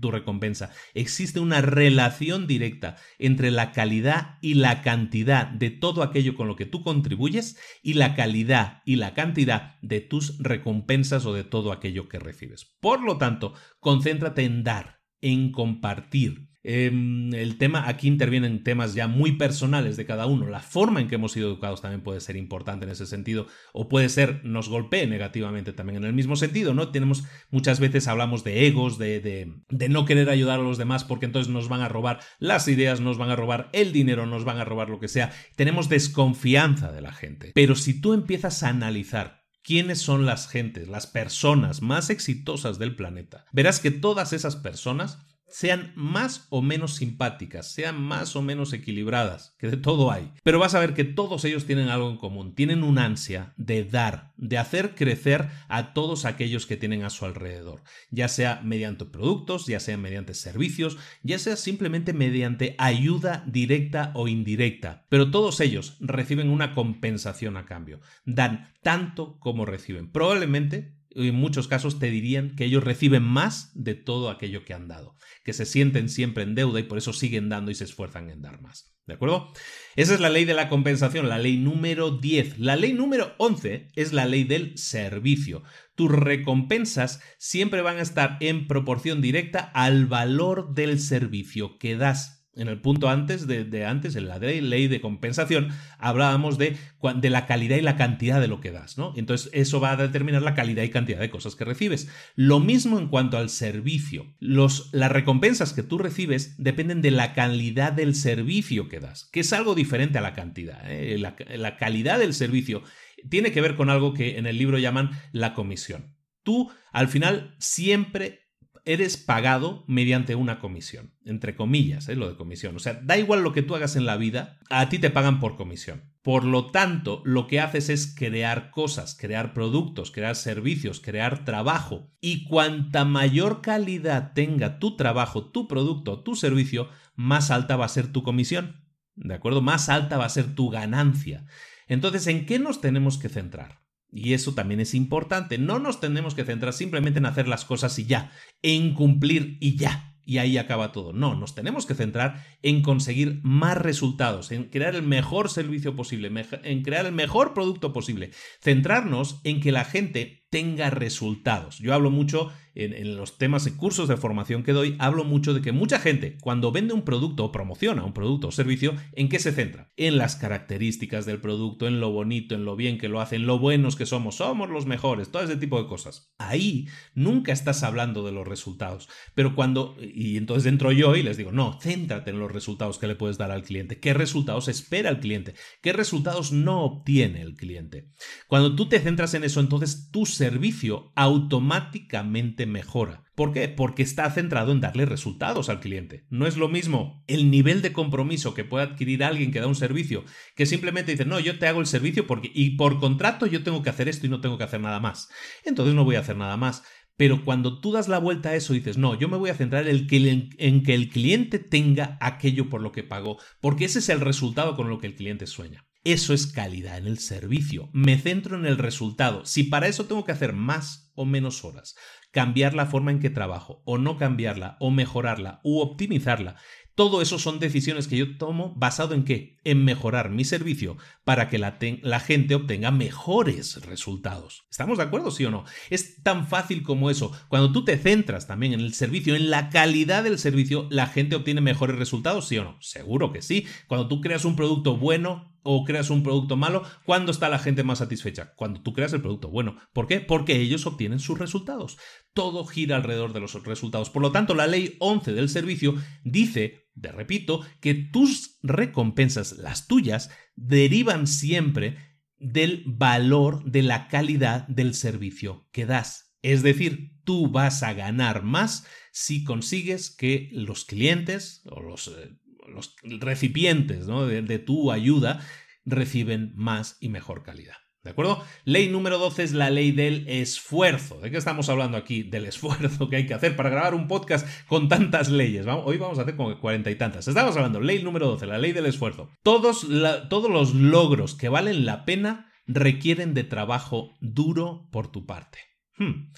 tu, recompensa. Existe una relación directa entre la calidad y la cantidad de todo aquello con lo que tú contribuyes y la calidad y la cantidad de tus recompensas o de todo aquello que recibes. Por lo tanto, concéntrate en dar, en compartir, Em, el tema, aquí intervienen temas ya muy personales de cada uno. La forma en que hemos sido educados también puede ser importante en ese sentido, o puede ser, nos golpee negativamente también en el mismo sentido, ¿no? Tenemos, muchas veces hablamos de egos, de, de, de no querer ayudar a los demás porque entonces nos van a robar las ideas, nos van a robar el dinero, nos van a robar lo que sea. Tenemos desconfianza de la gente. Pero si tú empiezas a analizar quiénes son las gentes, las personas más exitosas del planeta, verás que todas esas personas sean más o menos simpáticas, sean más o menos equilibradas, que de todo hay. Pero vas a ver que todos ellos tienen algo en común, tienen un ansia de dar, de hacer crecer a todos aquellos que tienen a su alrededor, ya sea mediante productos, ya sea mediante servicios, ya sea simplemente mediante ayuda directa o indirecta. Pero todos ellos reciben una compensación a cambio, dan tanto como reciben. Probablemente en muchos casos te dirían que ellos reciben más de todo aquello que han dado, que se sienten siempre en deuda y por eso siguen dando y se esfuerzan en dar más. ¿De acuerdo? Esa es la ley de la compensación, la ley número 10. La ley número 11 es la ley del servicio. Tus recompensas siempre van a estar en proporción directa al valor del servicio que das en el punto antes de, antes, en la ley de compensación, hablábamos de, de, la calidad y la cantidad de lo que das, ¿no? Entonces, eso va a determinar la calidad y cantidad de cosas que recibes. Lo mismo en cuanto al servicio. Los, las recompensas que tú recibes dependen de la calidad del servicio que das, que es algo diferente a la cantidad. ¿eh? La, la calidad del servicio tiene que ver con algo que en el libro llaman la comisión. Tú, al final, siempre eres pagado mediante una comisión, entre comillas, ¿eh? lo de comisión. O sea, da igual lo que tú hagas en la vida, a ti te pagan por comisión. Por lo tanto, lo que haces es crear cosas, crear productos, crear servicios, crear trabajo. Y cuanta mayor calidad tenga tu trabajo, tu producto, tu servicio, más alta va a ser tu comisión. ¿De acuerdo? Más alta va a ser tu ganancia. Entonces, ¿en qué nos tenemos que centrar? Y eso también es importante. No nos tenemos que centrar simplemente en hacer las cosas y ya, en cumplir y ya. Y ahí acaba todo. No, nos tenemos que centrar en conseguir más resultados, en crear el mejor servicio posible, en crear el mejor producto posible. Centrarnos en que la gente tenga resultados. Yo hablo mucho en, los temas y cursos de formación que doy, hablo mucho de que mucha gente cuando vende un producto o promociona un producto o servicio, ¿en qué se centra? En las características del producto, en lo bonito, en lo bien que lo hacen, lo buenos que somos, somos los mejores, todo ese tipo de cosas. Ahí nunca estás hablando de los resultados, pero cuando, y entonces entro yo y les digo, no, céntrate en los resultados que le puedes dar al cliente, qué resultados espera el cliente, qué resultados no obtiene el cliente. Cuando tú te centras en eso, entonces tu servicio automáticamente mejora. ¿Por qué? Porque está centrado en darle resultados al cliente. No es lo mismo el nivel de compromiso que puede adquirir alguien que da un servicio que simplemente dice, no, yo te hago el servicio porque y por contrato yo tengo que hacer esto y no tengo que hacer nada más. Entonces no voy a hacer nada más. Pero cuando tú das la vuelta a eso y dices, no, yo me voy a centrar en que, en que el cliente tenga aquello por lo que pagó, porque ese es el resultado con lo que el cliente sueña. Eso es calidad en el servicio. Me centro en el resultado. Si para eso tengo que hacer más o menos horas, cambiar la forma en que trabajo o no cambiarla o mejorarla u optimizarla, todo eso son decisiones que yo tomo basado en qué? En mejorar mi servicio para que la, la, gente obtenga mejores resultados. ¿Estamos de acuerdo, sí o no? Es tan fácil como eso. Cuando tú te centras también en el servicio, en la calidad del servicio, la gente obtiene mejores resultados, sí o no? Seguro que sí. Cuando tú creas un producto bueno, o creas un producto malo, ¿cuándo está la gente más satisfecha? Cuando tú creas el producto bueno. ¿Por qué? Porque ellos obtienen sus resultados. Todo gira alrededor de los resultados. Por lo tanto, la ley 11 del servicio dice, te repito, que tus recompensas, las tuyas, derivan siempre del valor de la calidad del servicio que das. Es decir, tú vas a ganar más si consigues que los clientes o los eh, los recipientes de, tu ayuda reciben más y mejor calidad. ¿De acuerdo? Ley número 12 es la ley del esfuerzo. ¿De qué estamos hablando aquí? Del esfuerzo que hay que hacer para grabar un podcast con tantas leyes. Hoy vamos a hacer como cuarenta y tantas. Estamos hablando, ley número 12, la ley del esfuerzo. Todos, todos los logros que valen la pena requieren de trabajo duro por tu parte. Hmm,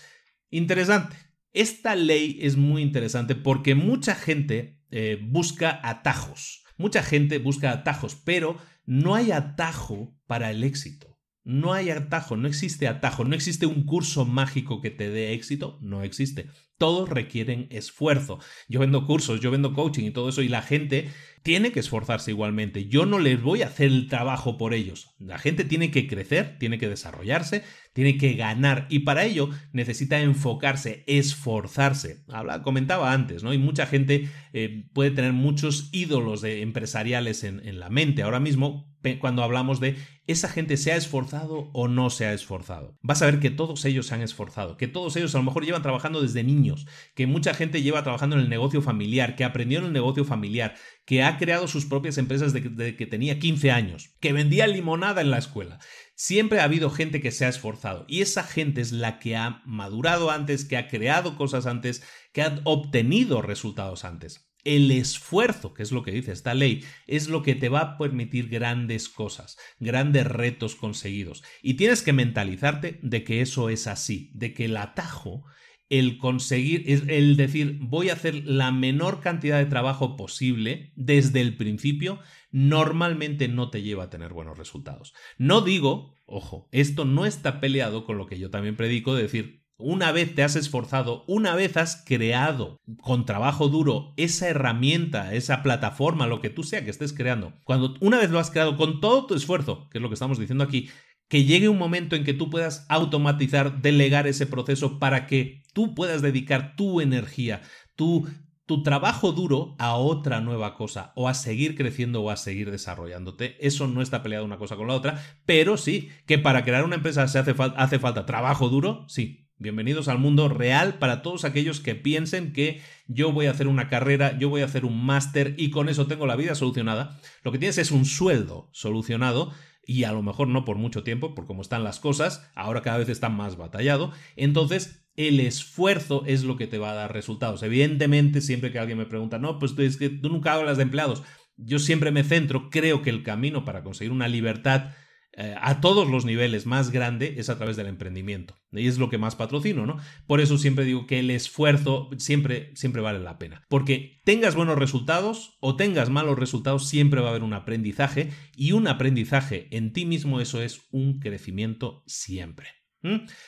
interesante. Esta ley es muy interesante porque mucha gente eh, busca atajos. Mucha gente busca atajos, pero no hay atajo para el éxito. No hay atajo, no existe atajo, no existe un curso mágico que te dé éxito, no existe. Todos requieren esfuerzo. Yo vendo cursos, yo vendo coaching y todo eso y la gente tiene que esforzarse igualmente. Yo no les voy a hacer el trabajo por ellos. La gente tiene que crecer, tiene que desarrollarse, tiene que ganar y para ello necesita enfocarse, esforzarse. Habla, comentaba antes, ¿no? Y mucha gente eh, puede tener muchos ídolos de empresariales en, en la mente ahora mismo cuando hablamos de esa gente se ha esforzado o no se ha esforzado. Vas a ver que todos ellos se han esforzado, que todos ellos a lo mejor llevan trabajando desde niños que mucha gente lleva trabajando en el negocio familiar, que aprendió en el negocio familiar, que ha creado sus propias empresas desde que tenía 15 años, que vendía limonada en la escuela. Siempre ha habido gente que se ha esforzado y esa gente es la que ha madurado antes, que ha creado cosas antes, que ha obtenido resultados antes. El esfuerzo, que es lo que dice esta ley, es lo que te va a permitir grandes cosas, grandes retos conseguidos. Y tienes que mentalizarte de que eso es así, de que el atajo, el conseguir, el decir voy a hacer la menor cantidad de trabajo posible desde el principio, normalmente no te lleva a tener buenos resultados. No digo, ojo, esto no está peleado con lo que yo también predico de decir una vez te has esforzado, una vez has creado con trabajo duro esa herramienta, esa plataforma, lo que tú sea que estés creando, cuando una vez lo has creado con todo tu esfuerzo, que es lo que estamos diciendo aquí, que llegue un momento en que tú puedas automatizar, delegar ese proceso para que tú puedas dedicar tu energía, tu, tu trabajo duro a otra nueva cosa, o a seguir creciendo o a seguir desarrollándote. Eso no está peleado una cosa con la otra, pero sí que para crear una empresa se hace, hace falta trabajo duro, sí, Bienvenidos al mundo real para todos aquellos que piensen que yo voy a hacer una carrera, yo voy a hacer un máster y con eso tengo la vida solucionada. Lo que tienes es un sueldo solucionado y a lo mejor no por mucho tiempo, por cómo están las cosas, ahora cada vez está más batallado. Entonces, el esfuerzo es lo que te va a dar resultados. Evidentemente, siempre que alguien me pregunta, no, pues es que tú nunca hablas de empleados. Yo siempre me centro, creo que el camino para conseguir una libertad eh, a todos los niveles más grande es a través del emprendimiento. Y es lo que más patrocino, ¿no? Por eso siempre digo que el esfuerzo siempre, siempre vale la pena. Porque tengas buenos resultados o tengas malos resultados, siempre va a haber un aprendizaje. Y un aprendizaje en ti mismo, eso es un crecimiento siempre.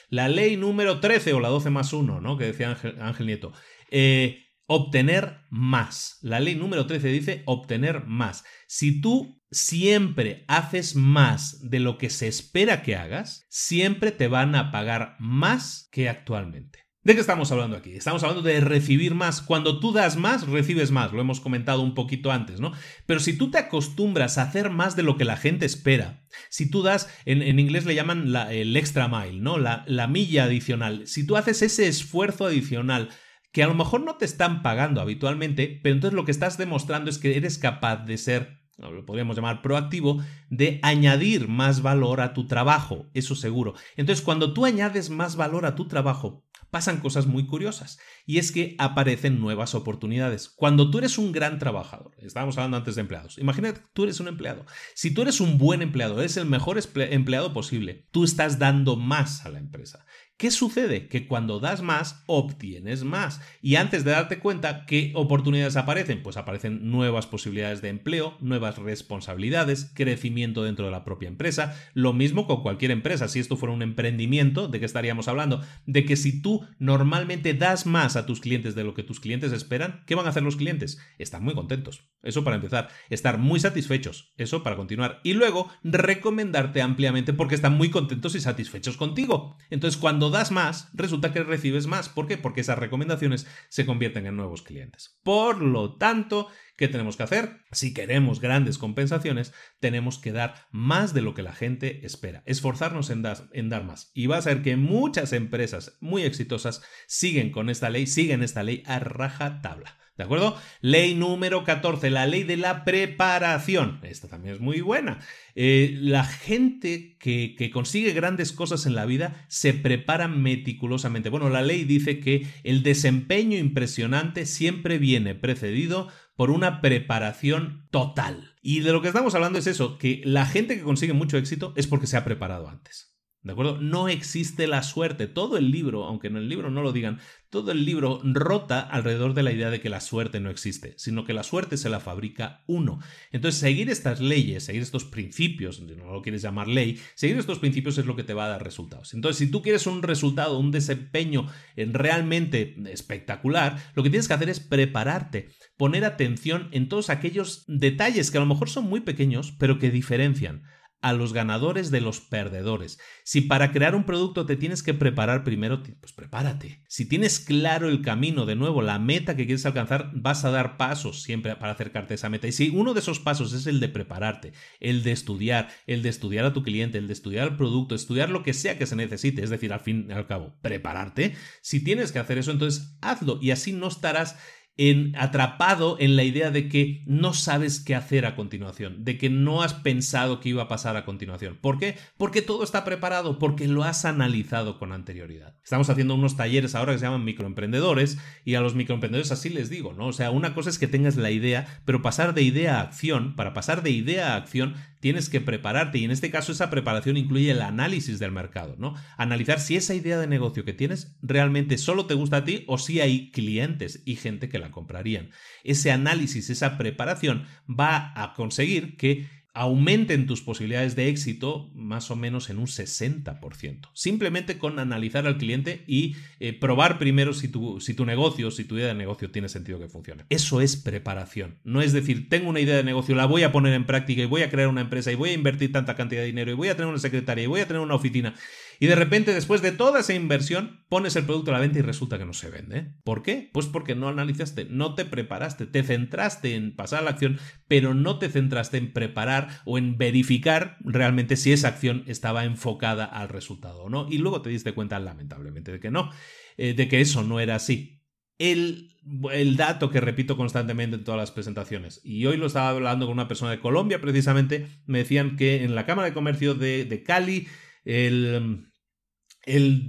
La ley número 13 o la 12 más 1, ¿no? Que decía Ángel, Nieto. Eh, obtener más. La ley número 13 dice obtener más. Si tú siempre haces más de lo que se espera que hagas, siempre te van a pagar más que actualmente. ¿De qué estamos hablando aquí? Estamos hablando de recibir más. Cuando tú das más, recibes más. Lo hemos comentado un poquito antes, ¿no? Pero si tú te acostumbras a hacer más de lo que la gente espera, si tú das, en, inglés le llaman el extra mile, ¿no? La, la milla adicional. Si tú haces ese esfuerzo adicional que a lo mejor no te están pagando habitualmente, pero entonces lo que estás demostrando es que eres capaz de ser lo podríamos llamar proactivo, de añadir más valor a tu trabajo, eso seguro. Entonces, cuando tú añades más valor a tu trabajo, pasan cosas muy curiosas y es que aparecen nuevas oportunidades. Cuando tú eres un gran trabajador, estábamos hablando antes de empleados, imagínate tú eres un empleado. Si tú eres un buen empleado, eres el mejor empleado posible, tú estás dando más a la empresa. ¿Qué sucede? Que cuando das más, obtienes más. Y antes de darte cuenta, ¿qué oportunidades aparecen? Pues aparecen nuevas posibilidades de empleo, nuevas responsabilidades, crecimiento dentro de la propia empresa. Lo mismo con cualquier empresa. Si esto fuera un emprendimiento, ¿de qué estaríamos hablando? De que si tú normalmente das más a tus clientes de lo que tus clientes esperan, ¿qué van a hacer los clientes? Están muy contentos. Eso para empezar. Estar muy satisfechos. Eso para continuar. Y luego recomendarte ampliamente porque están muy contentos y satisfechos contigo. Entonces, cuando das más, resulta que recibes más. ¿Por qué? Porque esas recomendaciones se convierten en nuevos clientes. Por lo tanto, ¿qué tenemos que hacer? Si queremos grandes compensaciones, tenemos que dar más de lo que la gente espera. Esforzarnos en dar, más. Y va a ser que muchas empresas muy exitosas siguen con esta ley, siguen esta ley a raja tabla. ¿De acuerdo? Ley número 14, la ley de la preparación. Esta también es muy buena. Eh, la gente que, que, consigue grandes cosas en la vida se prepara meticulosamente. Bueno, la ley dice que el desempeño impresionante siempre viene precedido por una preparación total. Y de lo que estamos hablando es eso, que la gente que consigue mucho éxito es porque se ha preparado antes. ¿De acuerdo? No existe la suerte. Todo el libro, aunque en el libro no lo digan, todo el libro rota alrededor de la idea de que la suerte no existe, sino que la suerte se la fabrica uno. Entonces, seguir estas leyes, seguir estos principios, no lo quieres llamar ley, seguir estos principios es lo que te va a dar resultados. Entonces, si tú quieres un resultado, un desempeño realmente espectacular, lo que tienes que hacer es prepararte, poner atención en todos aquellos detalles que a lo mejor son muy pequeños, pero que diferencian a los ganadores de los perdedores. Si para crear un producto te tienes que preparar primero, pues prepárate. Si tienes claro el camino, de nuevo, la meta que quieres alcanzar, vas a dar pasos siempre para acercarte a esa meta. Y si uno de esos pasos es el de prepararte, el de estudiar, el de estudiar a tu cliente, el de estudiar el producto, estudiar lo que sea que se necesite, es decir, al fin y al cabo, prepararte, si tienes que hacer eso, entonces hazlo y así no estarás en, atrapado en la idea de que no sabes qué hacer a continuación, de que no has pensado qué iba a pasar a continuación. ¿Por qué? Porque todo está preparado, porque lo has analizado con anterioridad. Estamos haciendo unos talleres ahora que se llaman microemprendedores y a los microemprendedores así les digo, ¿no? O sea, una cosa es que tengas la idea, pero pasar de idea a acción, para pasar de idea a acción tienes que prepararte y en este caso esa preparación incluye el análisis del mercado, ¿no? Analizar si esa idea de negocio que tienes realmente solo te gusta a ti o si hay clientes y gente que la comprarían. Ese análisis, esa preparación va a conseguir que aumenten tus posibilidades de éxito más o menos en un 60%. Simplemente con analizar al cliente y eh, probar primero si tu, si tu negocio, si tu idea de negocio tiene sentido que funcione. Eso es preparación. No es decir, tengo una idea de negocio, la voy a poner en práctica y voy a crear una empresa y voy a invertir tanta cantidad de dinero y voy a tener una secretaria y voy a tener una oficina y de repente, después de toda esa inversión, pones el producto a la venta y resulta que no se vende. ¿Por qué? Pues porque no analizaste, no te preparaste, te centraste en pasar a la acción, pero no te centraste en preparar o en verificar realmente si esa acción estaba enfocada al resultado o no. Y luego te diste cuenta, lamentablemente, de que no, eh, de que eso no era así. El, el, dato que repito constantemente en todas las presentaciones. Y hoy lo estaba hablando con una persona de Colombia, precisamente, me decían que en la Cámara de Comercio de, de Cali el,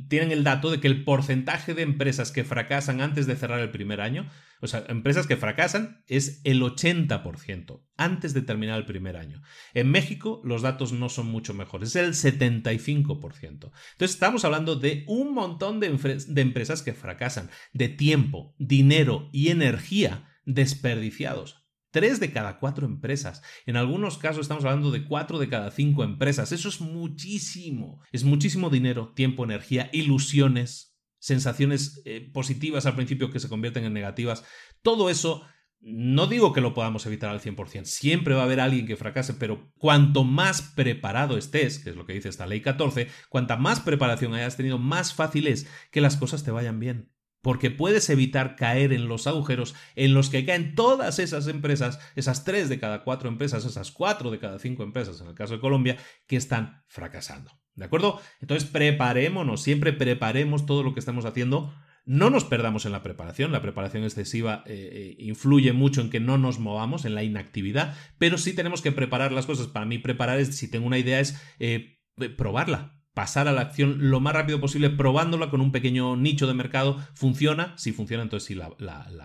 tienen el dato de que el porcentaje de empresas que fracasan antes de cerrar el primer año, o sea, empresas que fracasan es el 80% antes de terminar el primer año. En México los datos no son mucho mejores, es el 75%. Entonces estamos hablando de un montón de, de empresas que fracasan, de tiempo, dinero y energía desperdiciados Tres de cada cuatro empresas. En algunos casos estamos hablando de cuatro de cada cinco empresas. Eso es muchísimo. Es muchísimo dinero, tiempo, energía, ilusiones, sensaciones eh, positivas al principio que se convierten en negativas. Todo eso no digo que lo podamos evitar al 100%, siempre va a haber alguien que fracase, pero cuanto más preparado estés, que es lo que dice esta ley 14, cuanta más preparación hayas tenido, más fácil es que las cosas te vayan bien porque puedes evitar caer en los agujeros en los que caen todas esas empresas, esas tres de cada cuatro empresas, esas cuatro de cada cinco empresas en el caso de Colombia, que están fracasando. ¿De acuerdo? Entonces preparémonos, siempre preparemos todo lo que estamos haciendo. No nos perdamos en la preparación, la preparación excesiva eh, eh, influye mucho en que no nos movamos, en la inactividad, pero sí tenemos que preparar las cosas. Para mí preparar es, si tengo una idea, es eh, probarla, pasar a la acción lo más rápido posible probándola con un pequeño nicho de mercado. ¿Funciona? Si funciona, entonces sí la,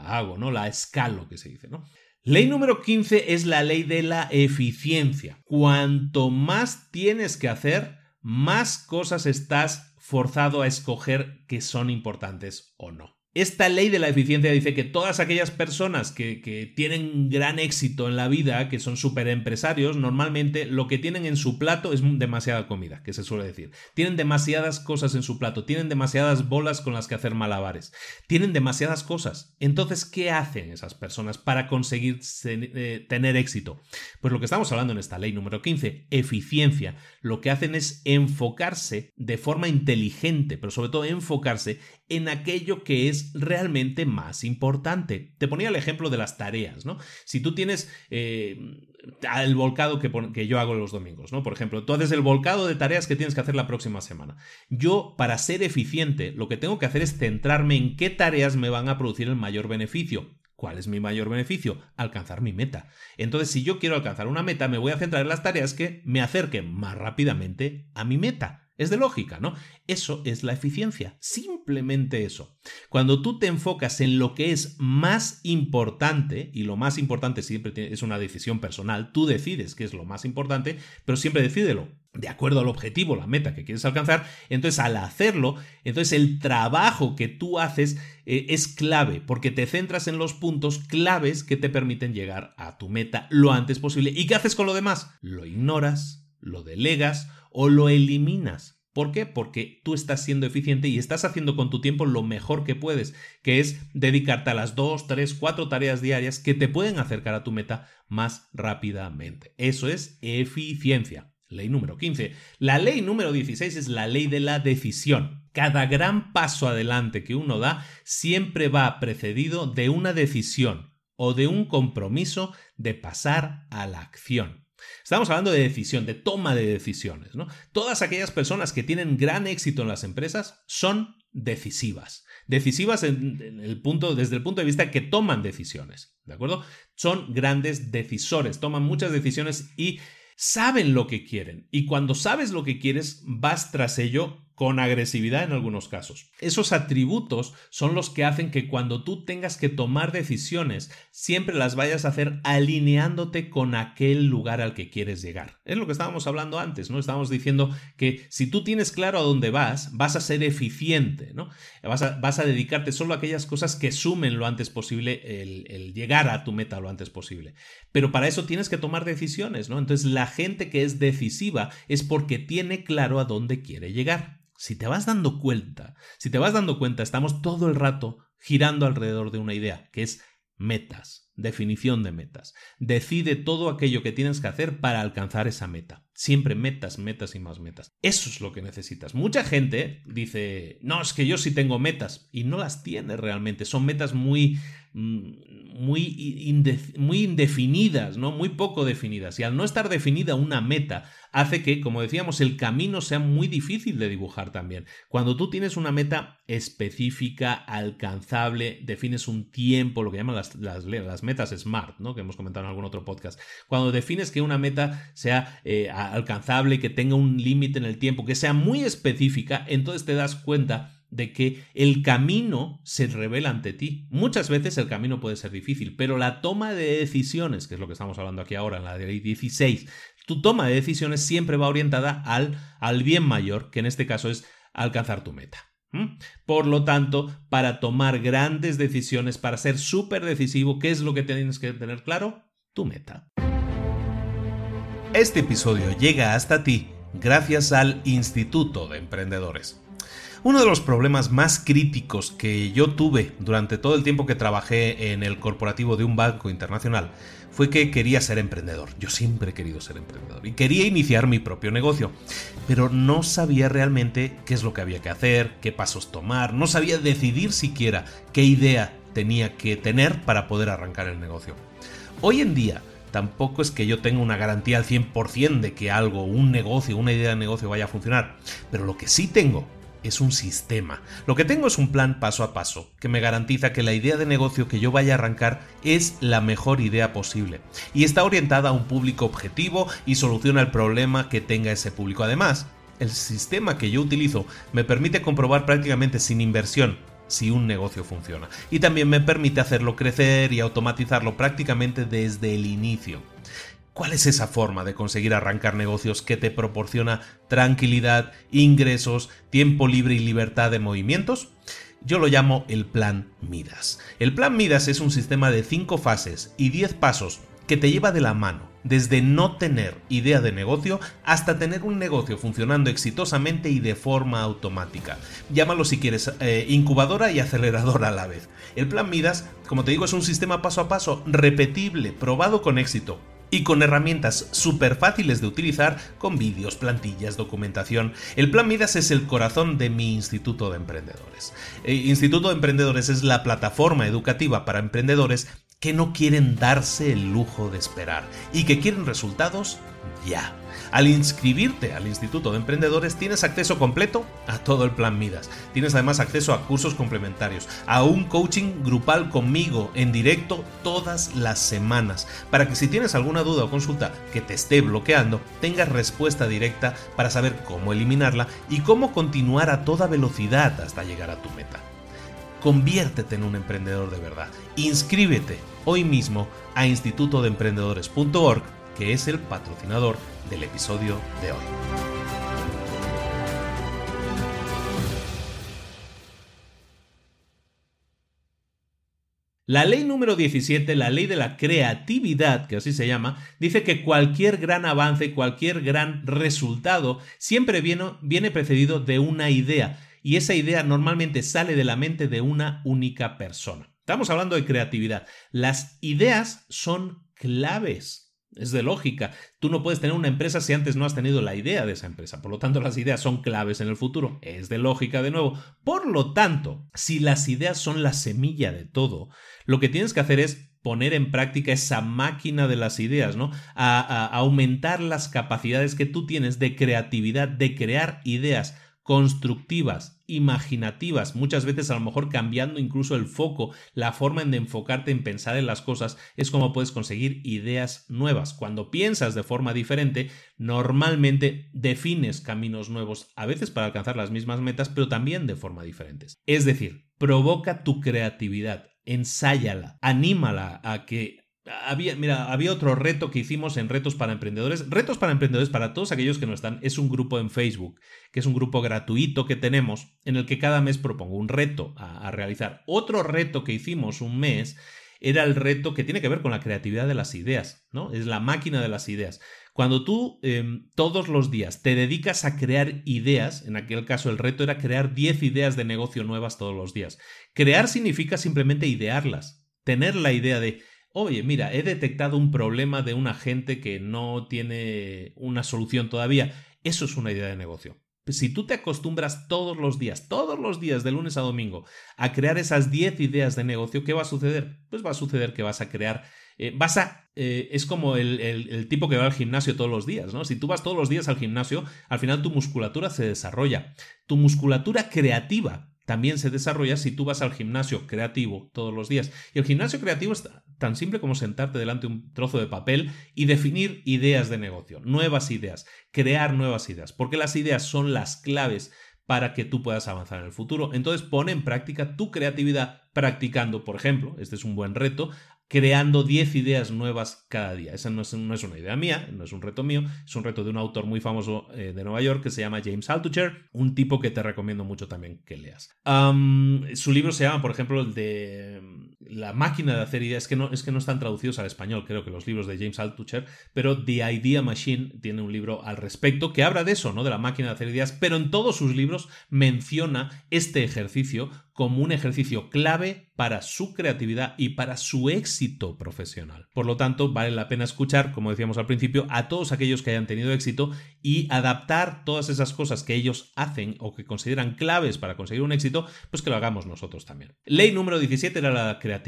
hago, ¿no? La escalo, que se dice, ¿no? Ley número 15 es la ley de la eficiencia. Cuanto más tienes que hacer, más cosas estás forzado a escoger que son importantes o no. Esta ley de la eficiencia dice que todas aquellas personas que, tienen gran éxito en la vida, que son super empresarios, normalmente lo que tienen en su plato es demasiada comida, que se suele decir. Tienen demasiadas cosas en su plato, tienen demasiadas bolas con las que hacer malabares, tienen demasiadas cosas. Entonces, ¿qué hacen esas personas para conseguir eh, tener éxito? Pues lo que estamos hablando en esta ley número 15, eficiencia, lo que hacen es enfocarse de forma inteligente, pero sobre todo enfocarse en aquello que es realmente más importante. Te ponía el ejemplo de las tareas, ¿no? Si tú tienes eh, el volcado que, que, yo hago los domingos, ¿no? Por ejemplo, tú haces el volcado de tareas que tienes que hacer la próxima semana. Yo, para ser eficiente, lo que tengo que hacer es centrarme en qué tareas me van a producir el mayor beneficio. ¿Cuál es mi mayor beneficio? Alcanzar mi meta. Entonces, si yo quiero alcanzar una meta, me voy a centrar en las tareas que me acerquen más rápidamente a mi meta. Es de lógica, ¿no? Eso es la eficiencia, simplemente eso. Cuando tú te enfocas en lo que es más importante, y lo más importante siempre es una decisión personal, tú decides qué es lo más importante, pero siempre decídelo de acuerdo al objetivo, la meta que quieres alcanzar, entonces al hacerlo, entonces el trabajo que tú haces eh, es clave, porque te centras en los puntos claves que te permiten llegar a tu meta lo antes posible. ¿Y qué haces con lo demás? Lo ignoras, lo delegas, o lo eliminas. ¿Por qué? Porque tú estás siendo eficiente y estás haciendo con tu tiempo lo mejor que puedes, que es dedicarte a las dos, tres, cuatro tareas diarias que te pueden acercar a tu meta más rápidamente. Eso es eficiencia. Ley número 15. La ley número 16 es la ley de la decisión. Cada gran paso adelante que uno da siempre va precedido de una decisión o de un compromiso de pasar a la acción. Estamos hablando de decisión, de toma de decisiones. ¿no? Todas aquellas personas que tienen gran éxito en las empresas son decisivas. Decisivas en, el punto, desde el punto de vista que toman decisiones. ¿De acuerdo? Son grandes decisores, toman muchas decisiones y saben lo que quieren. Y cuando sabes lo que quieres, vas tras ello con agresividad en algunos casos. Esos atributos son los que hacen que cuando tú tengas que tomar decisiones, siempre las vayas a hacer alineándote con aquel lugar al que quieres llegar. Es lo que estábamos hablando antes, ¿no? Estábamos diciendo que si tú tienes claro a dónde vas, vas a ser eficiente, ¿no? Vas a, dedicarte solo a aquellas cosas que sumen lo antes posible el, el llegar a tu meta lo antes posible. Pero para eso tienes que tomar decisiones, ¿no? Entonces la gente que es decisiva es porque tiene claro a dónde quiere llegar. Si te vas dando cuenta, si te vas dando cuenta, estamos todo el rato girando alrededor de una idea, que es metas, definición de metas. Decide todo aquello que tienes que hacer para alcanzar esa meta. Siempre metas, metas y más metas. Eso es lo que necesitas. Mucha gente dice, no, es que yo sí tengo metas y no las tiene realmente. Son metas muy Mm, muy, muy indefinidas, ¿no? Muy poco definidas. Y al no estar definida una meta, hace que, como decíamos, el camino sea muy difícil de dibujar también. Cuando tú tienes una meta específica, alcanzable, defines un tiempo, lo que llaman las, las, metas SMART, ¿no? Que hemos comentado en algún otro podcast. Cuando defines que una meta sea eh, alcanzable, que tenga un límite en el tiempo, que sea muy específica, entonces te das cuenta de que el camino se revela ante ti. Muchas veces el camino puede ser difícil, pero la toma de decisiones, que es lo que estamos hablando aquí ahora en la ley 16, tu toma de decisiones siempre va orientada al, al bien mayor, que en este caso es alcanzar tu meta. Por lo tanto, para tomar grandes decisiones, para ser súper decisivo, ¿qué es lo que tienes que tener claro? Tu meta. Este episodio llega hasta ti gracias al Instituto de Emprendedores. Uno de los problemas más críticos que yo tuve durante todo el tiempo que trabajé en el corporativo de un banco internacional fue que quería ser emprendedor. Yo siempre he querido ser emprendedor y quería iniciar mi propio negocio, pero no sabía realmente qué es lo que había que hacer, qué pasos tomar, no sabía decidir siquiera qué idea tenía que tener para poder arrancar el negocio. Hoy en día, tampoco es que yo tenga una garantía al 100% de que algo, un negocio, una idea de negocio vaya a funcionar, pero lo que sí tengo es un sistema. Lo que tengo es un plan paso a paso, que me garantiza que la idea de negocio que yo vaya a arrancar es la mejor idea posible, y está orientada a un público objetivo y soluciona el problema que tenga ese público. Además, el sistema que yo utilizo me permite comprobar prácticamente sin inversión si un negocio funciona, y también me permite hacerlo crecer y automatizarlo prácticamente desde el inicio. ¿Cuál es esa forma de conseguir arrancar negocios que te proporciona tranquilidad, ingresos, tiempo libre y libertad de movimientos? Yo lo llamo el plan Midas. El plan Midas es un sistema de 5 fases y 10 pasos que te lleva de la mano, desde no tener idea de negocio hasta tener un negocio funcionando exitosamente y de forma automática. Llámalo si quieres eh, incubadora y aceleradora a la vez. El plan Midas, como te digo, es un sistema paso a paso, repetible, probado con éxito, y con herramientas súper fáciles de utilizar con vídeos, plantillas, documentación. El Plan Midas es el corazón de mi Instituto de Emprendedores. El eh, Instituto de Emprendedores es la plataforma educativa para emprendedores que no quieren darse el lujo de esperar y que quieren resultados ya. Al inscribirte al Instituto de Emprendedores tienes acceso completo a todo el plan Midas. Tienes además acceso a cursos complementarios, a un coaching grupal conmigo en directo todas las semanas, para que si tienes alguna duda o consulta que te esté bloqueando, tengas respuesta directa para saber cómo eliminarla y cómo continuar a toda velocidad hasta llegar a tu meta. Conviértete en un emprendedor de verdad. Inscríbete hoy mismo a institutodeemprendedores.org, que es el patrocinador del episodio de hoy. La ley número 17, la ley de la creatividad, que así se llama, dice que cualquier gran avance, cualquier gran resultado, siempre viene, viene, precedido de una idea, y esa idea normalmente sale de la mente de una única persona. Estamos hablando de creatividad. Las ideas son claves Es de lógica. Tú no puedes tener una empresa si antes no has tenido la idea de esa empresa. Por lo tanto, las ideas son claves en el futuro. Es de lógica de nuevo. Por lo tanto, si las ideas son la semilla de todo, lo que tienes que hacer es poner en práctica esa máquina de las ideas, ¿no? A, aumentar las capacidades que tú tienes de creatividad, de crear ideas constructivas, imaginativas, muchas veces a lo mejor cambiando incluso el foco, la forma en de enfocarte en pensar en las cosas, es como puedes conseguir ideas nuevas. Cuando piensas de forma diferente, normalmente defines caminos nuevos, a veces para alcanzar las mismas metas, pero también de forma diferente. Es decir, provoca tu creatividad, ensáyala, anímala a que había, mira, había otro reto que hicimos en Retos para Emprendedores. Retos para Emprendedores, para todos aquellos que no están, es un grupo en Facebook, que es un grupo gratuito que tenemos, en el que cada mes propongo un reto a, realizar. Otro reto que hicimos un mes era el reto que tiene que ver con la creatividad de las ideas, ¿no? Es la máquina de las ideas. Cuando tú em, todos los días te dedicas a crear ideas, en aquel caso el reto era crear 10 ideas de negocio nuevas todos los días. Crear significa simplemente idearlas, tener la idea de oye, mira, he detectado un problema de una gente que no tiene una solución todavía. Eso es una idea de negocio. Si tú te acostumbras todos los días, todos los días de lunes a domingo, a crear esas 10 ideas de negocio, ¿qué va a suceder? Pues va a suceder que vas a crear, eh, vas a, eh, es como el, el, tipo que va al gimnasio todos los días, ¿no? Si tú vas todos los días al gimnasio, al final tu musculatura se desarrolla. Tu musculatura creativa también se desarrolla si tú vas al gimnasio creativo todos los días. Y el gimnasio creativo es tan simple como sentarte delante de un trozo de papel y definir ideas de negocio, nuevas ideas, crear nuevas ideas, porque las ideas son las claves para que tú puedas avanzar en el futuro. Entonces pone en práctica tu creatividad practicando, por ejemplo, este es un buen reto, creando 10 ideas nuevas cada día. Esa no es, no es, una idea mía, no es un reto mío, es un reto de un autor muy famoso eh, de Nueva York que se llama James Altucher, un tipo que te recomiendo mucho también que leas. su libro se llama, por ejemplo, el de La máquina de hacer ideas, es que, no, es que no están traducidos al español, creo que los libros de James Altucher, pero The Idea Machine tiene un libro al respecto que habla de eso, ¿no? De la máquina de hacer ideas, pero en todos sus libros menciona este ejercicio como un ejercicio clave para su creatividad y para su éxito profesional. Por lo tanto, vale la pena escuchar, como decíamos al principio, a todos aquellos que hayan tenido éxito y adaptar todas esas cosas que ellos hacen o que consideran claves para conseguir un éxito, pues que lo hagamos nosotros también. Ley número 17 era la creatividad.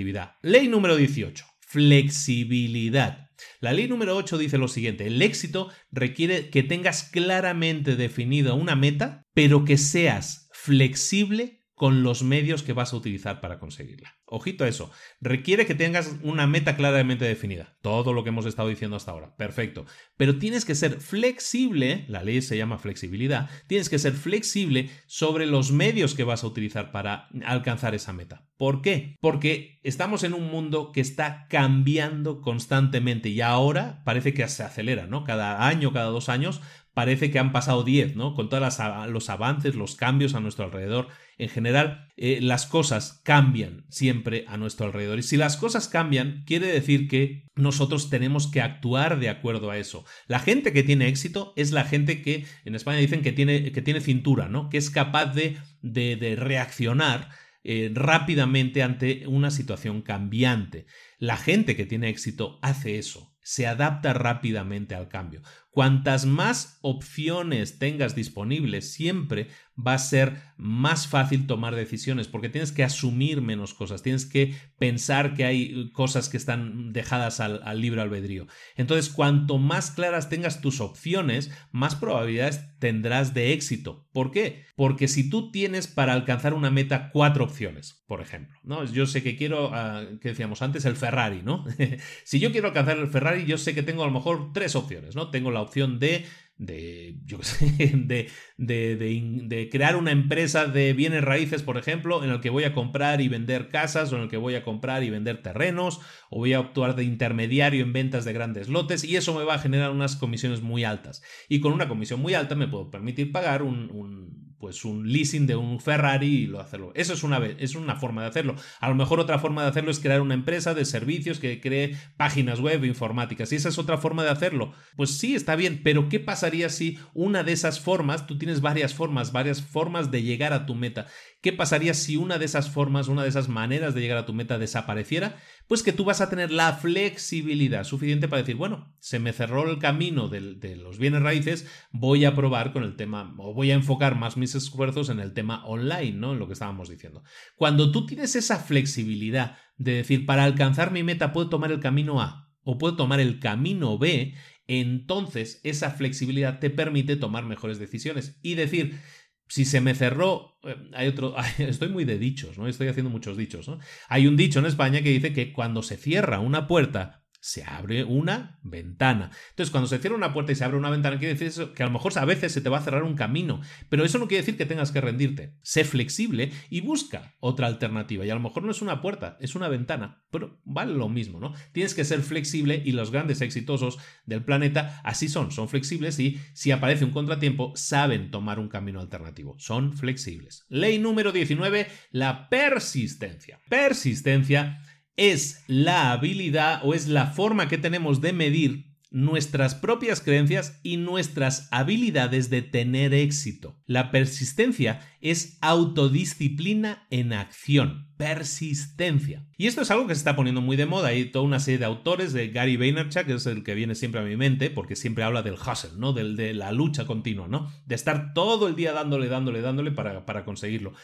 Ley número 18, flexibilidad. La ley número 8 dice lo siguiente, el éxito requiere que tengas claramente definida una meta, pero que seas flexible con los medios que vas a utilizar para conseguirla. Ojito a eso. Requiere que tengas una meta claramente definida. Todo lo que hemos estado diciendo hasta ahora. Perfecto. Pero tienes que ser flexible, la ley se llama flexibilidad, tienes que ser flexible sobre los medios que vas a utilizar para alcanzar esa meta. ¿Por qué? Porque estamos en un mundo que está cambiando constantemente y ahora parece que se acelera, ¿no? Cada año, cada dos años parece que han pasado 10, ¿no? Con todos los avances, los cambios a nuestro alrededor. En general, eh, las cosas cambian siempre a nuestro alrededor. Y si las cosas cambian, quiere decir que nosotros tenemos que actuar de acuerdo a eso. La gente que tiene éxito es la gente que, en España dicen que tiene, que tiene cintura, ¿no? Que es capaz de, de, reaccionar eh, rápidamente ante una situación cambiante. La gente que tiene éxito hace eso, se adapta rápidamente al cambio. Cuantas más opciones tengas disponibles, siempre va a ser más fácil tomar decisiones porque tienes que asumir menos cosas, tienes que pensar que hay cosas que están dejadas al, libre albedrío. Entonces, cuanto más claras tengas tus opciones, más probabilidades tendrás de éxito. ¿Por qué? Porque si tú tienes para alcanzar una meta cuatro opciones, por ejemplo, ¿no? Yo sé que quiero, uh, que decíamos antes, el Ferrari, ¿no? si yo quiero alcanzar el Ferrari, yo sé que tengo a lo mejor tres opciones, ¿no? Tengo la opción de de, yo sé, de, de, de, crear una empresa de bienes raíces, por ejemplo, en el que voy a comprar y vender casas, o en el que voy a comprar y vender terrenos, o voy a actuar de intermediario en ventas de grandes lotes, y eso me va a generar unas comisiones muy altas. Y con una comisión muy alta me puedo permitir pagar un pues un leasing de un Ferrari y lo hacerlo. Eso es una, es una forma de hacerlo. A lo mejor otra forma de hacerlo es crear una empresa de servicios que cree páginas web informáticas. Y esa es otra forma de hacerlo. Pues sí, está bien, pero ¿qué pasaría pasaría si una de esas formas, tú tienes varias formas, varias formas de llegar a tu meta, ¿qué pasaría si una de esas formas, una de esas maneras de llegar a tu meta desapareciera? Pues que tú vas a tener la flexibilidad suficiente para decir, bueno, se me cerró el camino de, los bienes raíces, voy a probar con el tema, o voy a enfocar más mis esfuerzos en el tema online, ¿no? En lo que estábamos diciendo. Cuando tú tienes esa flexibilidad de decir, para alcanzar mi meta puedo tomar el camino A o puedo tomar el camino B, entonces esa flexibilidad te permite tomar mejores decisiones y decir, si se me cerró, eh, hay otro, estoy muy de dichos, ¿no? Estoy haciendo muchos dichos, ¿no? Hay un dicho en España que dice que cuando se cierra una puerta, se abre una ventana. Entonces, cuando se cierra una puerta y se abre una ventana, quiere decir eso, que a lo mejor a veces se te va a cerrar un camino, pero eso no quiere decir que tengas que rendirte. Sé flexible y busca otra alternativa. Y a lo mejor no es una puerta, es una ventana, pero vale lo mismo, ¿no? Tienes que ser flexible y los grandes exitosos del planeta así son, son flexibles y si aparece un contratiempo, saben tomar un camino alternativo. Son flexibles. Ley número 19, la persistencia. Persistencia es la habilidad o es la forma que tenemos de medir nuestras propias creencias y nuestras habilidades de tener éxito. La persistencia es autodisciplina en acción. Persistencia. Y esto es algo que se está poniendo muy de moda. Hay toda una serie de autores de Gary Vaynerchuk, que es el que viene siempre a mi mente, porque siempre habla del hustle, ¿no? Del, de la lucha continua, ¿no? De estar todo el día dándole, dándole, dándole para, para conseguirlo.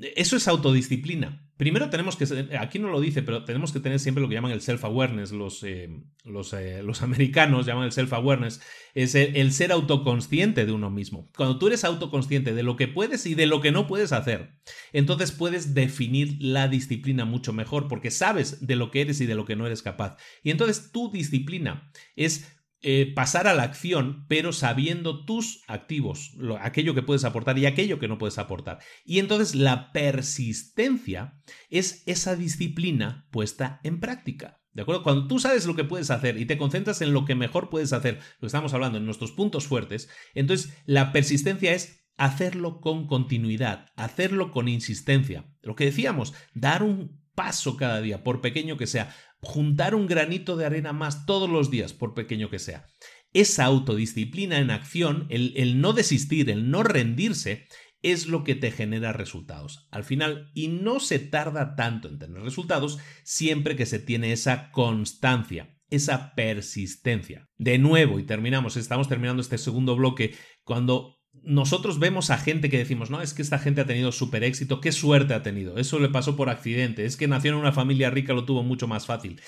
Eso es autodisciplina. Primero tenemos que, aquí no lo dice, pero tenemos que tener siempre lo que llaman el self-awareness. Los, eh, los, eh, los, americanos llaman el self-awareness. Es el, ser autoconsciente de uno mismo. Cuando tú eres autoconsciente de lo que puedes y de lo que no puedes hacer, entonces puedes definir la disciplina mucho mejor porque sabes de lo que eres y de lo que no eres capaz. Y entonces tu disciplina es eh, pasar a la acción, pero sabiendo tus activos, aquello que puedes aportar y aquello que no puedes aportar. Y entonces la persistencia es esa disciplina puesta en práctica. ¿De acuerdo? Cuando tú sabes lo que puedes hacer y te concentras en lo que mejor puedes hacer, lo que estamos hablando, en nuestros puntos fuertes, entonces la persistencia es hacerlo con continuidad, hacerlo con insistencia. Lo que decíamos, dar un paso cada día, por pequeño que sea, juntar un granito de arena más todos los días, por pequeño que sea. Esa autodisciplina en acción, el, no desistir, el no rendirse, es lo que te genera resultados. Al final, y no se tarda tanto en tener resultados siempre que se tiene esa constancia, esa persistencia. De nuevo, y terminamos, estamos terminando este segundo bloque, cuando nosotros vemos a gente que decimos, no, es que esta gente ha tenido súper éxito, qué suerte ha tenido, eso le pasó por accidente, es que nació en una familia rica, lo tuvo mucho más fácil.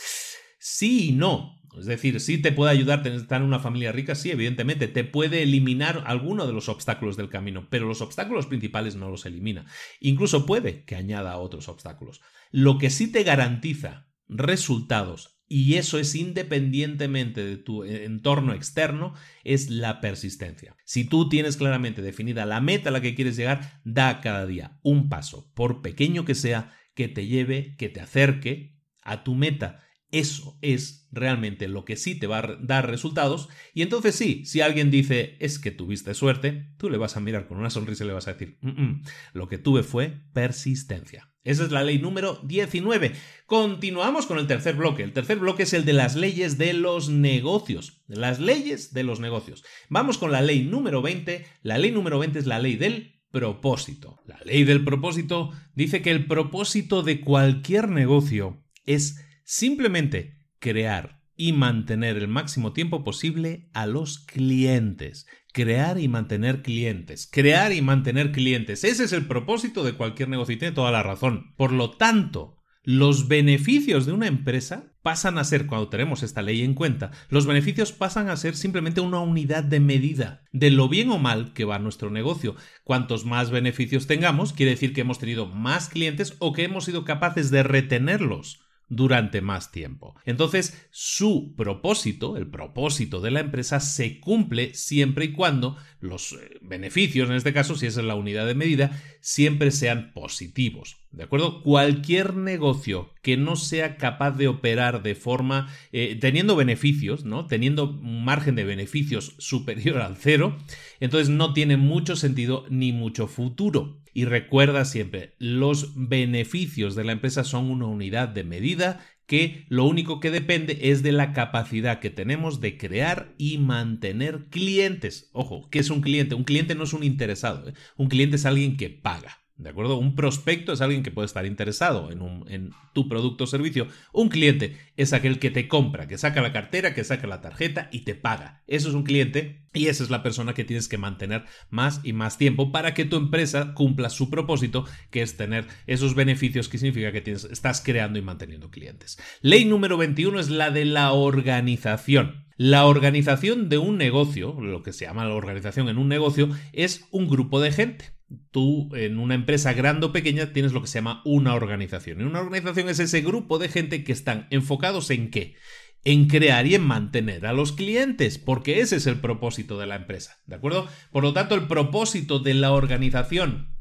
Sí y no. Es decir, sí te puede ayudar estar en una familia rica, sí, evidentemente, te puede eliminar alguno de los obstáculos del camino, pero los obstáculos principales no los elimina. Incluso puede que añada otros obstáculos. Lo que sí te garantiza resultados y eso es independientemente de tu entorno externo, es la persistencia. Si tú tienes claramente definida la meta a la que quieres llegar, da cada día un paso, por pequeño que sea, que te lleve, que te acerque a tu meta. Eso es realmente lo que sí te va a dar resultados. Y entonces sí, si alguien dice es que tuviste suerte, tú le vas a mirar con una sonrisa y le vas a decir, mm, mm, lo que tuve fue persistencia. Esa es la ley número 19. Continuamos con el tercer bloque. El tercer bloque es el de las leyes de los negocios. Las leyes de los negocios. Vamos con la ley número 20. La ley número 20 es la ley del propósito. La ley del propósito dice que el propósito de cualquier negocio es simplemente crear y mantener el máximo tiempo posible a los clientes crear y mantener clientes. Crear y mantener clientes. Ese es el propósito de cualquier negocio y tiene toda la razón. Por lo tanto, los beneficios de una empresa pasan a ser, cuando tenemos esta ley en cuenta, los beneficios pasan a ser simplemente una unidad de medida de lo bien o mal que va nuestro negocio. Cuantos más beneficios tengamos, quiere decir que hemos tenido más clientes o que hemos sido capaces de retenerlos durante más tiempo. Entonces, su propósito, el propósito de la empresa, se cumple siempre y cuando los eh, beneficios, en este caso, si es la unidad de medida, siempre sean positivos. ¿De acuerdo? Cualquier negocio que no sea capaz de operar de forma, eh, teniendo beneficios, ¿no? Teniendo un margen de beneficios superior al cero, entonces no tiene mucho sentido ni mucho futuro. Y recuerda siempre, los beneficios de la empresa son una unidad de medida que lo único que depende es de la capacidad que tenemos de crear y mantener clientes. Ojo, ¿qué es un cliente? Un cliente no es un interesado, ¿eh? un cliente es alguien que paga. ¿De acuerdo? Un prospecto es alguien que puede estar interesado en, un, en, tu producto o servicio. Un cliente es aquel que te compra, que saca la cartera, que saca la tarjeta y te paga. Eso es un cliente y esa es la persona que tienes que mantener más y más tiempo para que tu empresa cumpla su propósito, que es tener esos beneficios que significa que tienes, estás creando y manteniendo clientes. Ley número 21 es la de la organización. La organización de un negocio, lo que se llama la organización en un negocio, es un grupo de gente tú en una empresa grande o pequeña tienes lo que se llama una organización. Y una organización es ese grupo de gente que están enfocados en qué? En crear y en mantener a los clientes, porque ese es el propósito de la empresa, ¿de acuerdo? Por lo tanto, el propósito de la organización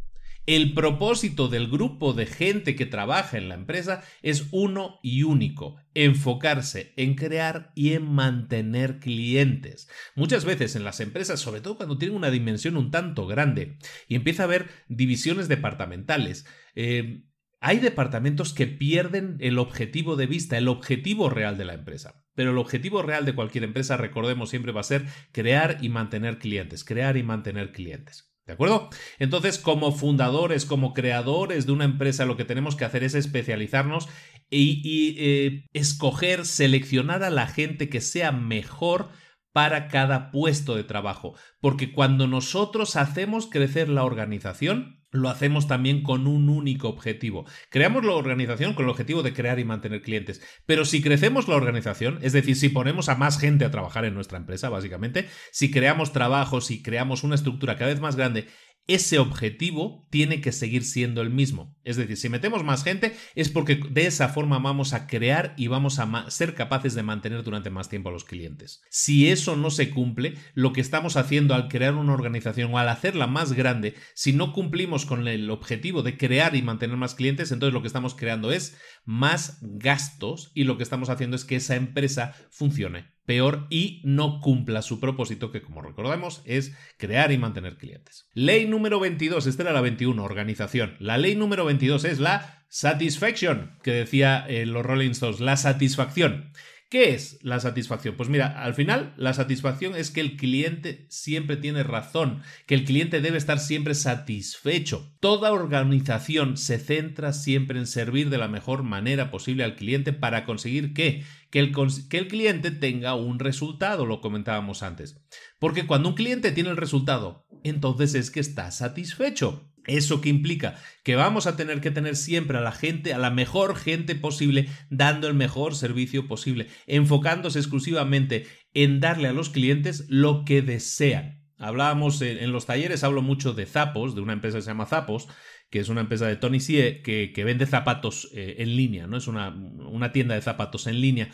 el propósito del grupo de gente que trabaja en la empresa es uno y único, enfocarse en crear y en mantener clientes. Muchas veces en las empresas, sobre todo cuando tienen una dimensión un tanto grande y empieza a haber divisiones departamentales, eh, hay departamentos que pierden el objetivo de vista, el objetivo real de la empresa. Pero el objetivo real de cualquier empresa, recordemos, siempre va a ser crear y mantener clientes, crear y mantener clientes. ¿De acuerdo? Entonces, como fundadores, como creadores de una empresa, lo que tenemos que hacer es especializarnos y, eh, escoger, seleccionar a la gente que sea mejor para cada puesto de trabajo. Porque cuando nosotros hacemos crecer la organización, lo hacemos también con un único objetivo. Creamos la organización con el objetivo de crear y mantener clientes. Pero si crecemos la organización, es decir, si ponemos a más gente a trabajar en nuestra empresa, básicamente, si creamos trabajos, si creamos una estructura cada vez más grande ese objetivo tiene que seguir siendo el mismo. Es decir, si metemos más gente es porque de esa forma vamos a crear y vamos a ser capaces de mantener durante más tiempo a los clientes. Si eso no se cumple, lo que estamos haciendo al crear una organización o al hacerla más grande, si no cumplimos con el objetivo de crear y mantener más clientes, entonces lo que estamos creando es más gastos y lo que estamos haciendo es que esa empresa funcione peor y no cumpla su propósito, que como recordamos es crear y mantener clientes. Ley número 22, esta era la 21, organización. La ley número 22 es la satisfaction, que decía eh, los Rolling Stones, la satisfacción. ¿Qué es la satisfacción? Pues mira, al final la satisfacción es que el cliente siempre tiene razón, que el cliente debe estar siempre satisfecho. Toda organización se centra siempre en servir de la mejor manera posible al cliente para conseguir que, que, el, que el cliente tenga un resultado, lo comentábamos antes. Porque cuando un cliente tiene el resultado, entonces es que está satisfecho. ¿Eso que implica? Que vamos a tener que tener siempre a la gente, a la mejor gente posible, dando el mejor servicio posible, enfocándose exclusivamente en darle a los clientes lo que desean. Hablábamos en, los talleres, hablo mucho de Zapos, de una empresa que se llama Zapos, que es una empresa de Tony Sie que, vende zapatos eh, en línea, ¿no? Es una, una tienda de zapatos en línea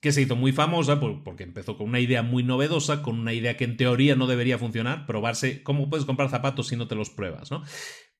que se hizo muy famosa porque empezó con una idea muy novedosa, con una idea que en teoría no debería funcionar, probarse cómo puedes comprar zapatos si no te los pruebas, ¿no?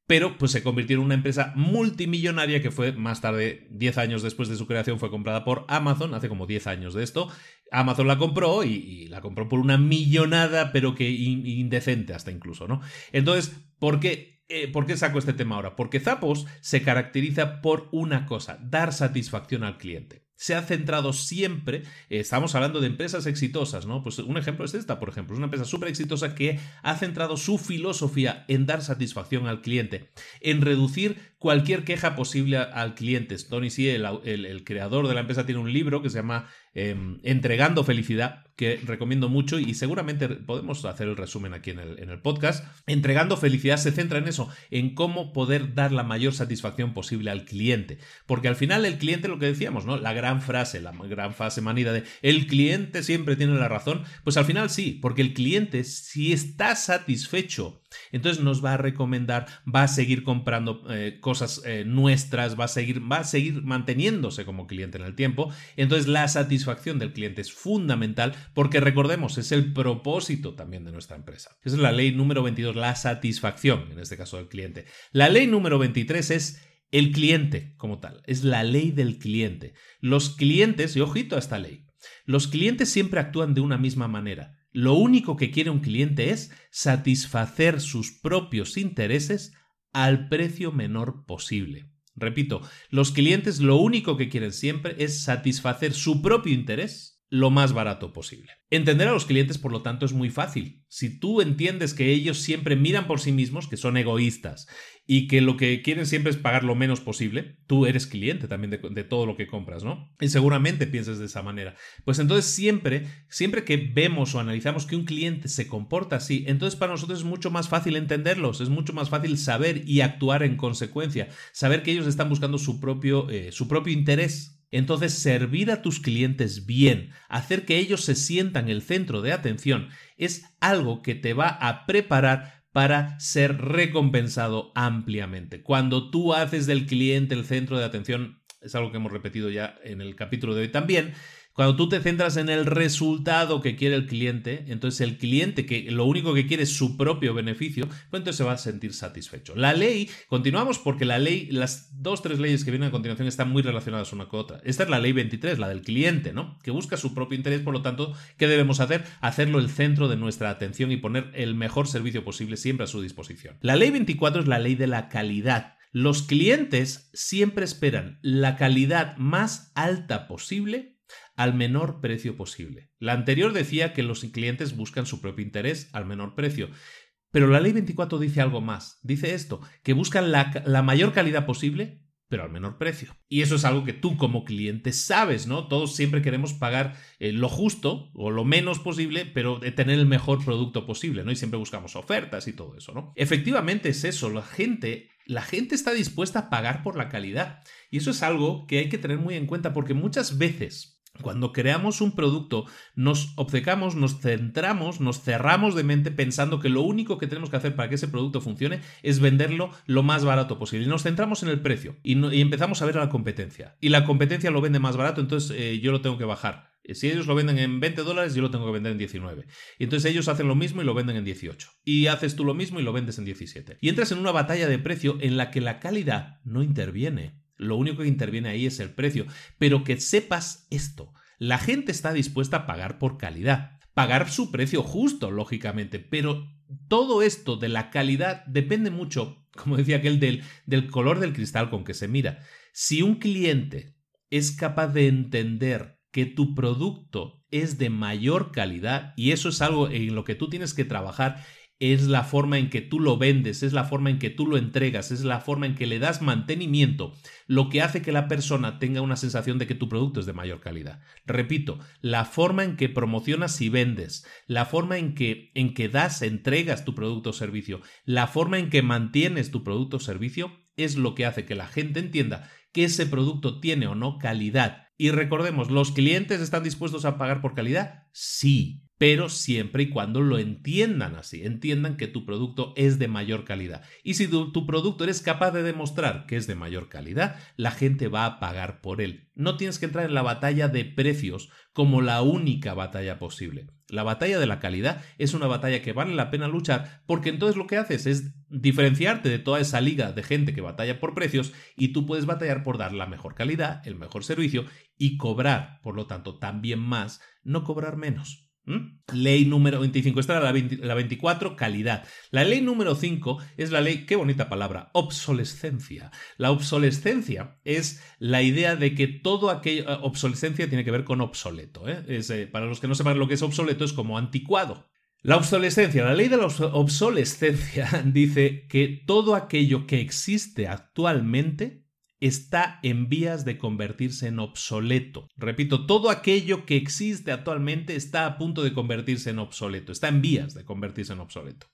Pero pues se convirtió en una empresa multimillonaria que fue más tarde, 10 años después de su creación, fue comprada por Amazon, hace como 10 años de esto. Amazon la compró y, la compró por una millonada, pero que indecente hasta incluso, ¿no? Entonces, ¿por qué? Eh, ¿Por qué saco este tema ahora? Porque Zappos se caracteriza por una cosa, dar satisfacción al cliente se ha centrado siempre, eh, estamos hablando de empresas exitosas, ¿no? Pues un ejemplo es esta, por ejemplo, es una empresa súper exitosa que ha centrado su filosofía en dar satisfacción al cliente, en reducir cualquier queja posible al cliente. Tony sí, el creador de la empresa, tiene un libro que se llama Em, entregando felicidad, que recomiendo mucho y seguramente podemos hacer el resumen aquí en el, en el podcast. Entregando felicidad se centra en eso, en cómo poder dar la mayor satisfacción posible al cliente. Porque al final el cliente, lo que decíamos, ¿no? La gran frase, la gran frase manida de el cliente siempre tiene la razón, pues al final sí, porque el cliente si está satisfecho entonces nos va a recomendar, va a seguir comprando eh, cosas eh, nuestras, va a seguir, va a seguir manteniéndose como cliente en el tiempo. Entonces la satisfacción del cliente es fundamental porque recordemos, es el propósito también de nuestra empresa. Esa es la ley número 22, la satisfacción, en este caso del cliente. La ley número 23 es el cliente como tal, es la ley del cliente. Los clientes, y ojito a esta ley, los clientes siempre actúan de una misma manera. Lo único que quiere un cliente es satisfacer sus propios intereses al precio menor posible. Repito, los clientes lo único que quieren siempre es satisfacer su propio interés lo más barato posible. Entender a los clientes, por lo tanto, es muy fácil. Si tú entiendes que ellos siempre miran por sí mismos, que son egoístas y que lo que quieren siempre es pagar lo menos posible, tú eres cliente también de, todo lo que compras, ¿no? Y seguramente pienses de esa manera. Pues entonces siempre, siempre que vemos o analizamos que un cliente se comporta así, entonces para nosotros es mucho más fácil entenderlos, es mucho más fácil saber y actuar en consecuencia, saber que ellos están buscando su propio, eh, su propio interés entonces, servir a tus clientes bien, hacer que ellos se sientan el centro de atención, es algo que te va a preparar para ser recompensado ampliamente. Cuando tú haces del cliente el centro de atención, es algo que hemos repetido ya en el capítulo de hoy también, cuando tú te centras en el resultado que quiere el cliente, entonces el cliente que lo único que quiere es su propio beneficio, pues entonces se va a sentir satisfecho. La ley, continuamos porque la ley, las dos, tres leyes que vienen a continuación están muy relacionadas una con otra. Esta es la ley 23, la del cliente, ¿no? Que busca su propio interés, por lo tanto, ¿qué debemos hacer? Hacerlo el centro de nuestra atención y poner el mejor servicio posible siempre a su disposición. La ley 24 es la ley de la calidad. Los clientes siempre esperan la calidad más alta posible al menor precio posible. La anterior decía que los clientes buscan su propio interés al menor precio. Pero la ley 24 dice algo más. Dice esto, que buscan la, mayor calidad posible, pero al menor precio. Y eso es algo que tú como cliente sabes, ¿no? Todos siempre queremos pagar eh, lo justo o lo menos posible, pero de tener el mejor producto posible, ¿no? Y siempre buscamos ofertas y todo eso, ¿no? Efectivamente es eso, la gente, la gente está dispuesta a pagar por la calidad. Y eso es algo que hay que tener muy en cuenta porque muchas veces cuando creamos un producto, nos obcecamos, nos centramos, nos cerramos de mente pensando que lo único que tenemos que hacer para que ese producto funcione es venderlo lo más barato posible. Y nos centramos en el precio y, empezamos a ver a la competencia. Y la competencia lo vende más barato, entonces eh, yo lo tengo que bajar. Eh, si ellos lo venden en 20 dólares, yo lo tengo que vender en 19. Y entonces ellos hacen lo mismo y lo venden en 18. Y haces tú lo mismo y lo vendes en 17. Y entras en una batalla de precio en la que la calidad no interviene. Lo único que interviene ahí es el precio. Pero que sepas esto. La gente está dispuesta a pagar por calidad. Pagar su precio justo, lógicamente. Pero todo esto de la calidad depende mucho, como decía aquel, del, del color del cristal con que se mira. Si un cliente es capaz de entender que tu producto es de mayor calidad y eso es algo en lo que tú tienes que trabajar es la forma en que tú lo vendes, es la forma en que tú lo entregas, es la forma en que le das mantenimiento, lo que hace que la persona tenga una sensación de que tu producto es de mayor calidad. Repito, la forma en que promocionas y vendes, la forma en que en que das, entregas tu producto o servicio, la forma en que mantienes tu producto o servicio es lo que hace que la gente entienda que ese producto tiene o no calidad. Y recordemos, ¿los clientes están dispuestos a pagar por calidad? Sí, pero siempre y cuando lo entiendan así, entiendan que tu producto es de mayor calidad. Y si tu, producto eres capaz de demostrar que es de mayor calidad, la gente va a pagar por él. No tienes que entrar en la batalla de precios como la única batalla posible. La batalla de la calidad es una batalla que vale la pena luchar porque entonces lo que haces es diferenciarte de toda esa liga de gente que batalla por precios y tú puedes batallar por dar la mejor calidad, el mejor servicio y cobrar, por lo tanto, también más, no cobrar menos. ¿Mm? Ley número 25. Esta era la, 24, calidad. La ley número 5 es la ley, qué bonita palabra, obsolescencia. La obsolescencia es la idea de que todo aquello, eh, obsolescencia tiene que ver con obsoleto. ¿eh? Eh, para los que no sepan lo que es obsoleto, es como anticuado. La obsolescencia, la ley de la obsolescencia dice que todo aquello que existe actualmente está en vías de convertirse en obsoleto. Repito, todo aquello que existe actualmente está a punto de convertirse en obsoleto, está en vías de convertirse en obsoleto.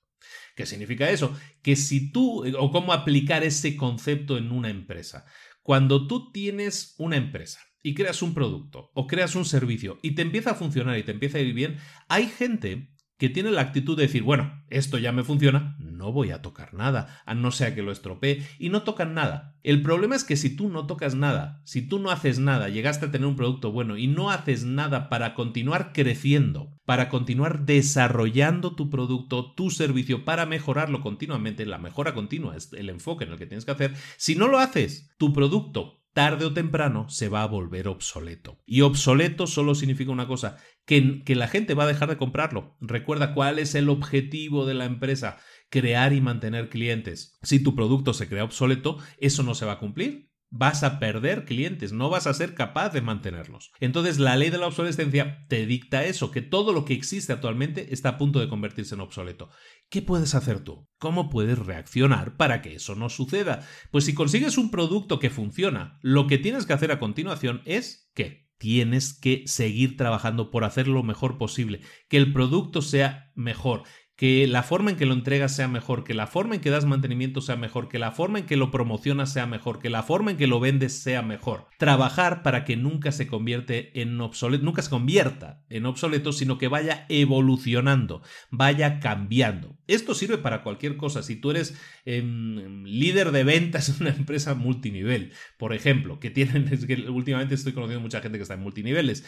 ¿Qué significa eso? Que si tú, o cómo aplicar ese concepto en una empresa. Cuando tú tienes una empresa y creas un producto o creas un servicio y te empieza a funcionar y te empieza a ir bien, hay gente que tiene la actitud de decir, bueno, esto ya me funciona, no voy a tocar nada, a no ser que lo estropee, y no tocan nada. El problema es que si tú no tocas nada, si tú no haces nada, llegaste a tener un producto bueno y no haces nada para continuar creciendo, para continuar desarrollando tu producto, tu servicio, para mejorarlo continuamente, la mejora continua es el enfoque en el que tienes que hacer, si no lo haces, tu producto tarde o temprano se va a volver obsoleto. Y obsoleto solo significa una cosa, que, la gente va a dejar de comprarlo. Recuerda cuál es el objetivo de la empresa, crear y mantener clientes. Si tu producto se crea obsoleto, eso no se va a cumplir. vas a perder clientes, no vas a ser capaz de mantenerlos. Entonces la ley de la obsolescencia te dicta eso, que todo lo que existe actualmente está a punto de convertirse en obsoleto. ¿Qué puedes hacer tú? ¿Cómo puedes reaccionar para que eso no suceda? Pues si consigues un producto que funciona, lo que tienes que hacer a continuación es ¿qué? Tienes que seguir trabajando por hacer lo mejor posible, que el producto sea mejor, que la forma en que lo entregas sea mejor, que la forma en que das mantenimiento sea mejor, que la forma en que lo promocionas sea mejor, que la forma en que lo vendes sea mejor. Trabajar para que nunca se convierte en obsoleto, nunca se convierta en obsoleto, sino que vaya evolucionando, vaya cambiando. Esto sirve para cualquier cosa. Si tú eres em, líder de ventas en una empresa multinivel, por ejemplo, que tienen, es que últimamente estoy conociendo mucha gente que está en multiniveles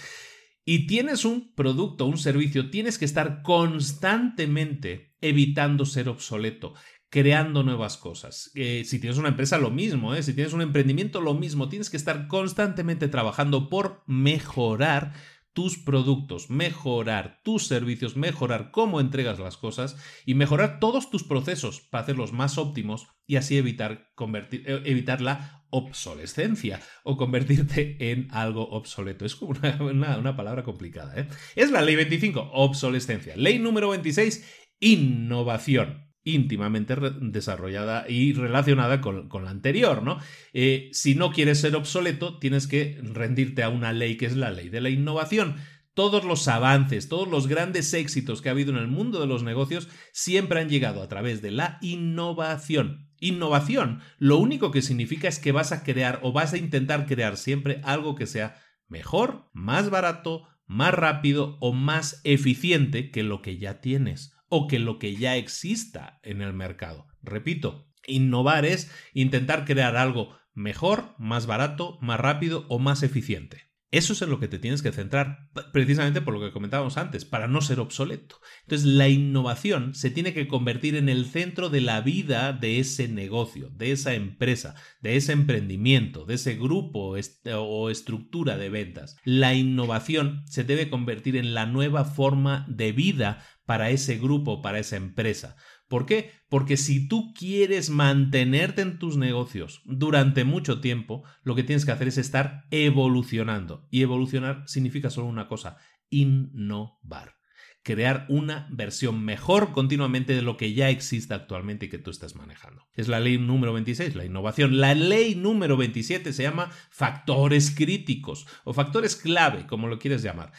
y tienes un producto, un servicio, tienes que estar constantemente evitando ser obsoleto, creando nuevas cosas. Eh, si tienes una empresa, lo mismo, ¿eh? si tienes un emprendimiento, lo mismo, tienes que estar constantemente trabajando por mejorar tus productos, mejorar tus servicios, mejorar cómo entregas las cosas y mejorar todos tus procesos para hacerlos más óptimos y así evitar, convertir, eh, evitar la obsolescencia o convertirte en algo obsoleto. Es como una, una palabra complicada. ¿eh? Es la ley 25, obsolescencia. Ley número 26, innovación íntimamente desarrollada y relacionada con, la anterior, ¿no? Eh, si no quieres ser obsoleto, tienes que rendirte a una ley que es la ley de la innovación. Todos los avances, todos los grandes éxitos que ha habido en el mundo de los negocios siempre han llegado a través de la innovación. Innovación, lo único que significa es que vas a crear o vas a intentar crear siempre algo que sea mejor, más barato, más rápido o más eficiente que lo que ya tienes o que lo que ya exista en el mercado. Repito, innovar es intentar crear algo mejor, más barato, más rápido o más eficiente. Eso es en lo que te tienes que centrar, precisamente por lo que comentábamos antes, para no ser obsoleto. Entonces, la innovación se tiene que convertir en el centro de la vida de ese negocio, de esa empresa, de ese emprendimiento, de ese grupo o estructura de ventas. La innovación se debe convertir en la nueva forma de vida para ese grupo, para esa empresa. ¿Por qué? Porque si tú quieres mantenerte en tus negocios durante mucho tiempo, lo que tienes que hacer es estar evolucionando. Y evolucionar significa solo una cosa, innovar. Crear una versión mejor continuamente de lo que ya existe actualmente y que tú estás manejando. Es la ley número 26, la innovación. La ley número 27 se llama factores críticos o factores clave, como lo quieres llamar.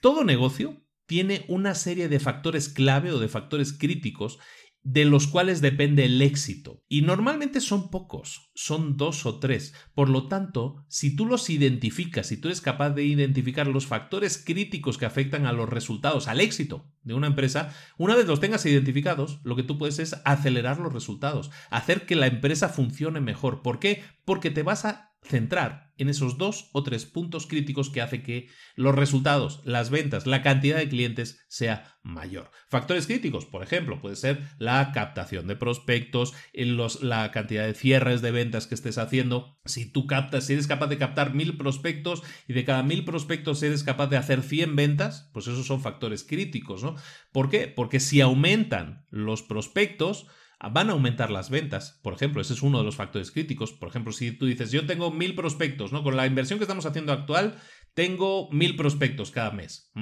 Todo negocio tiene una serie de factores clave o de factores críticos de los cuales depende el éxito. Y normalmente son pocos, son dos o tres. Por lo tanto, si tú los identificas, si tú eres capaz de identificar los factores críticos que afectan a los resultados, al éxito de una empresa, una vez los tengas identificados, lo que tú puedes es acelerar los resultados, hacer que la empresa funcione mejor. ¿Por qué? Porque te vas a centrar en esos dos o tres puntos críticos que hace que los resultados, las ventas, la cantidad de clientes sea mayor. Factores críticos, por ejemplo, puede ser la captación de prospectos, los, la cantidad de cierres de ventas que estés haciendo. Si tú captas, si eres capaz de captar mil prospectos y de cada mil prospectos eres capaz de hacer 100 ventas, pues esos son factores críticos, ¿no? ¿Por qué? Porque si aumentan los prospectos, van a aumentar las ventas. Por ejemplo, ese es uno de los factores críticos. Por ejemplo, si tú dices, yo tengo mil prospectos, ¿no? Con la inversión que estamos haciendo actual, tengo mil prospectos cada mes.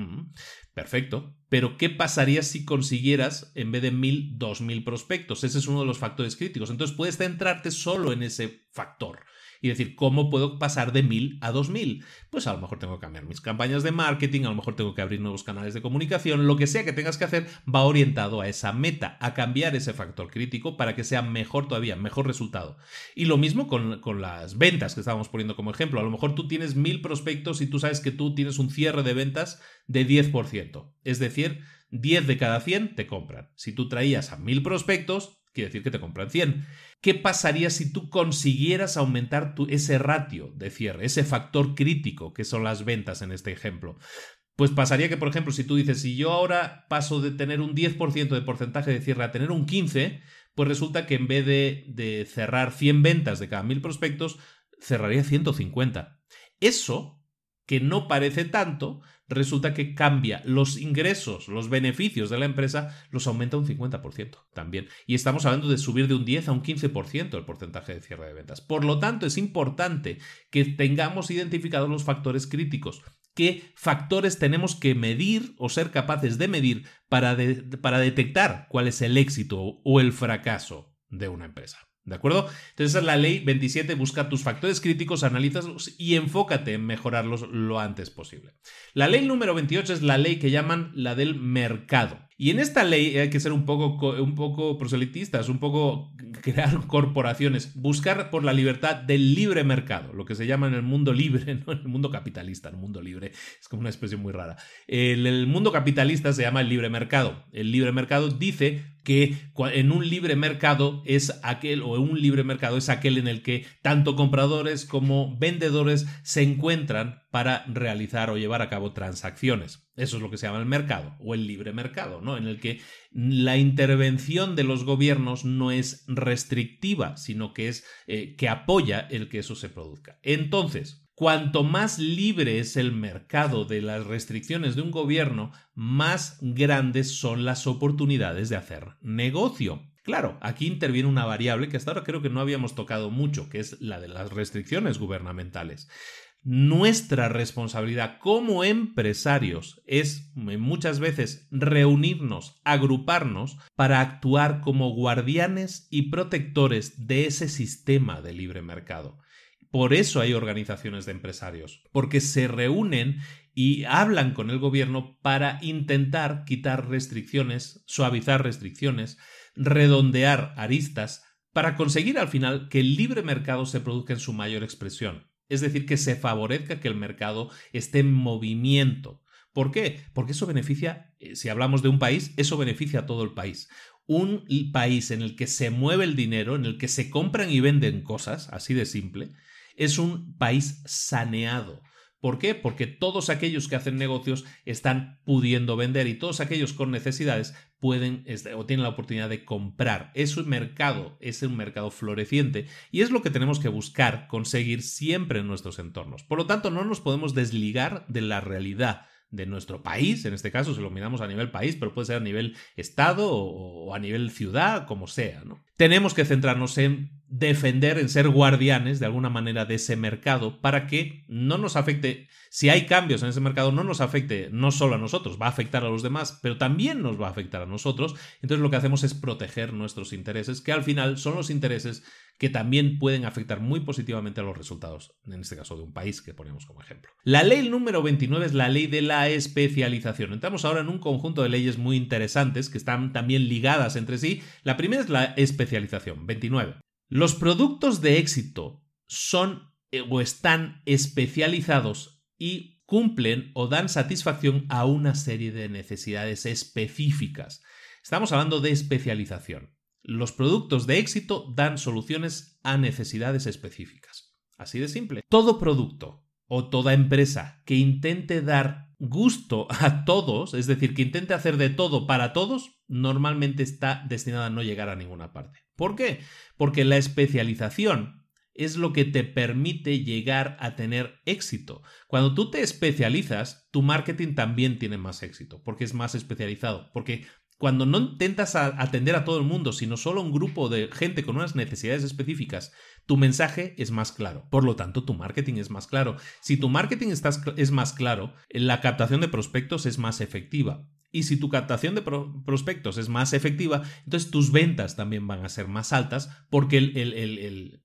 Perfecto. Pero, ¿qué pasaría si consiguieras, en vez de mil, dos mil prospectos? Ese es uno de los factores críticos. Entonces, puedes centrarte solo en ese factor y decir, ¿cómo puedo pasar de 1000 a 2000? Pues a lo mejor tengo que cambiar mis campañas de marketing, a lo mejor tengo que abrir nuevos canales de comunicación, lo que sea que tengas que hacer va orientado a esa meta, a cambiar ese factor crítico para que sea mejor todavía, mejor resultado. Y lo mismo con, con las ventas que estábamos poniendo como ejemplo. A lo mejor tú tienes 1000 prospectos y tú sabes que tú tienes un cierre de ventas de 10%. Es decir, 10 de cada 100 te compran. Si tú traías a 1000 prospectos, quiere decir que te compran 100. ¿Qué pasaría si tú consiguieras aumentar ese ratio de cierre, ese factor crítico que son las ventas en este ejemplo? Pues pasaría que, por ejemplo, si tú dices, si yo ahora paso de tener un 10% de porcentaje de cierre a tener un 15%, pues resulta que en vez de, de cerrar 100 ventas de cada 1000 prospectos, cerraría 150. Eso que no parece tanto, resulta que cambia los ingresos, los beneficios de la empresa, los aumenta un 50% también. Y estamos hablando de subir de un 10 a un 15% el porcentaje de cierre de ventas. Por lo tanto, es importante que tengamos identificados los factores críticos. ¿Qué factores tenemos que medir o ser capaces de medir para, para detectar cuál es el éxito o el fracaso de una empresa? ¿De acuerdo? Entonces esa es la ley 27, busca tus factores críticos, analízalos y enfócate en mejorarlos lo antes posible. La ley número 28 es la ley que llaman la del mercado. Y en esta ley hay que ser un poco, un poco proselitistas, un poco crear corporaciones, buscar por la libertad del libre mercado, lo que se llama en el mundo libre, no en el mundo capitalista, el mundo libre, es como una expresión muy rara. El, el mundo capitalista se llama el libre mercado. El libre mercado dice que en un libre mercado es aquel, o un libre mercado es aquel en el que tanto compradores como vendedores se encuentran para realizar o llevar a cabo transacciones. Eso es lo que se llama el mercado o el libre mercado, ¿no? En el que la intervención de los gobiernos no es restrictiva, sino que es eh, que apoya el que eso se produzca. Entonces, Cuanto más libre es el mercado de las restricciones de un gobierno, más grandes son las oportunidades de hacer negocio. Claro, aquí interviene una variable que hasta ahora creo que no habíamos tocado mucho, que es la de las restricciones gubernamentales. Nuestra responsabilidad como empresarios es muchas veces reunirnos, agruparnos para actuar como guardianes y protectores de ese sistema de libre mercado. Por eso hay organizaciones de empresarios, porque se reúnen y hablan con el gobierno para intentar quitar restricciones, suavizar restricciones, redondear aristas, para conseguir al final que el libre mercado se produzca en su mayor expresión. Es decir, que se favorezca que el mercado esté en movimiento. ¿Por qué? Porque eso beneficia, eh, si hablamos de un país, eso beneficia a todo el país. Un país en el que se mueve el dinero, en el que se compran y venden cosas, así de simple, es un país saneado. ¿Por qué? Porque todos aquellos que hacen negocios están pudiendo vender y todos aquellos con necesidades pueden o tienen la oportunidad de comprar. Es un mercado, es un mercado floreciente y es lo que tenemos que buscar conseguir siempre en nuestros entornos. Por lo tanto, no nos podemos desligar de la realidad de nuestro país, en este caso si lo miramos a nivel país, pero puede ser a nivel estado o, a nivel ciudad, como sea. Tenemos que centrarnos en defender, en ser guardianes de alguna manera de ese mercado para que no nos afecte, si hay cambios en ese mercado, no nos afecte no solo a nosotros, va a afectar a los demás, pero también nos va a afectar a nosotros. Entonces lo que hacemos es proteger nuestros intereses, que al final son los intereses que también pueden afectar muy positivamente a los resultados, en este caso de un país que ponemos como ejemplo. La ley número 29 es la ley de la especialización. Entramos ahora en un conjunto de leyes muy interesantes que están también ligadas entre sí. La primera es la especialización, 29. Los productos de éxito son eh, o están especializados y cumplen o dan satisfacción a una serie de necesidades específicas. Estamos hablando de especialización. Los productos de éxito dan soluciones a necesidades específicas. Así de simple. Todo producto o toda empresa que intente dar gusto a todos, es decir, que intente hacer de todo para todos, normalmente está destinada a no llegar a ninguna parte. ¿Por qué? Porque la especialización es lo que te permite llegar a tener éxito. Cuando tú te especializas, tu marketing también tiene más éxito, porque es más especializado, porque cuando no intentas atender a todo el mundo, sino solo un grupo de gente con unas necesidades específicas, tu mensaje es más claro. Por lo tanto, tu marketing es más claro. Si tu marketing es más claro, la captación de prospectos es más efectiva. Y si tu captación de prospectos es más efectiva, entonces tus ventas también van a ser más altas porque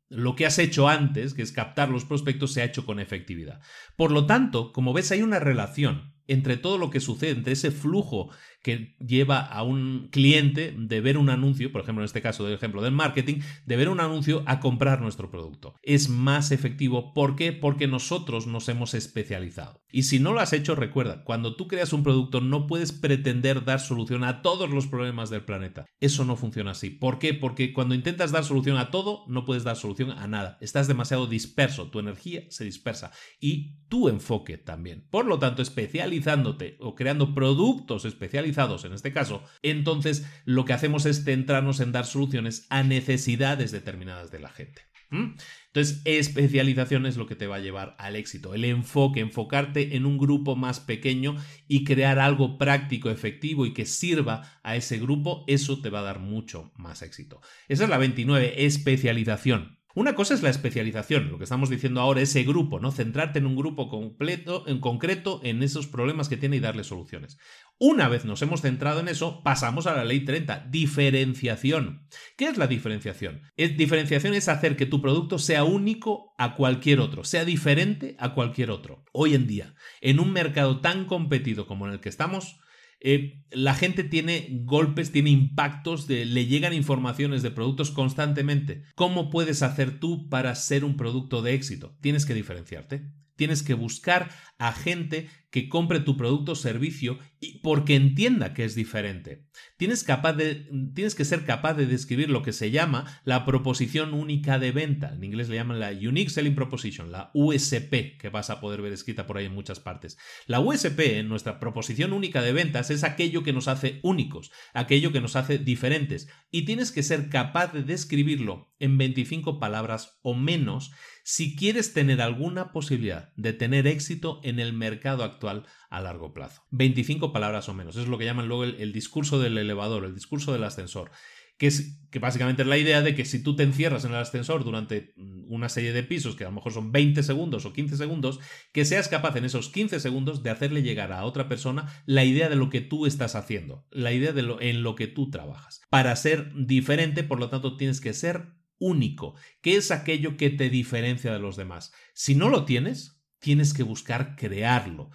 lo que has hecho antes, que es captar los prospectos, se ha hecho con efectividad. Por lo tanto, como ves, hay una relación entre todo lo que sucede, entre ese flujo que lleva a un cliente de ver un anuncio, por ejemplo en este caso del ejemplo del marketing, de ver un anuncio a comprar nuestro producto. Es más efectivo. ¿Por qué? Porque nosotros nos hemos especializado. Y si no lo has hecho, recuerda, cuando tú creas un producto no puedes pretender dar solución a todos los problemas del planeta. Eso no funciona así. ¿Por qué? Porque cuando intentas dar solución a todo, no puedes dar solución a nada. Estás demasiado disperso, tu energía se dispersa y tu enfoque también. Por lo tanto, especializándote o creando productos especializados, en este caso, entonces lo que hacemos es centrarnos en dar soluciones a necesidades determinadas de la gente. Entonces, especialización es lo que te va a llevar al éxito. El enfoque, enfocarte en un grupo más pequeño y crear algo práctico, efectivo y que sirva a ese grupo, eso te va a dar mucho más éxito. Esa es la 29, especialización. Una cosa es la especialización, lo que estamos diciendo ahora, ese grupo, ¿no? Centrarte en un grupo completo, en concreto, en esos problemas que tiene y darle soluciones. Una vez nos hemos centrado en eso, pasamos a la ley 30, diferenciación. ¿Qué es la diferenciación? Es, diferenciación es hacer que tu producto sea único a cualquier otro, sea diferente a cualquier otro. Hoy en día, en un mercado tan competido como en el que estamos, eh, la gente tiene golpes, tiene impactos, le llegan informaciones de productos constantemente. ¿Cómo puedes hacer tú para ser un producto de éxito? Tienes que diferenciarte. Tienes que buscar a gente que compre tu producto o servicio y porque entienda que es diferente. Tienes, que ser capaz de describir lo que se llama la proposición única de venta. En inglés le llaman la Unique Selling Proposition, la USP, que vas a poder ver escrita por ahí en muchas partes. La USP, en nuestra proposición única de ventas, es aquello que nos hace únicos, aquello que nos hace diferentes. Y tienes que ser capaz de describirlo en 25 palabras o menos si quieres tener alguna posibilidad de tener éxito en el mercado actual a largo plazo. 25 palabras o menos. Es lo que llaman luego el, discurso del elevador, el discurso del ascensor. Que, es, que básicamente es la idea de que si tú te encierras en el ascensor durante mm, una serie de pisos, que a lo mejor son 20 segundos o 15 segundos, que seas capaz en esos 15 segundos de hacerle llegar a otra persona la idea de lo que tú estás haciendo, la idea de lo, en lo que tú trabajas. Para ser diferente, por lo tanto, tienes que ser único, que es aquello que te diferencia de los demás. Si no lo tienes, tienes que buscar crearlo.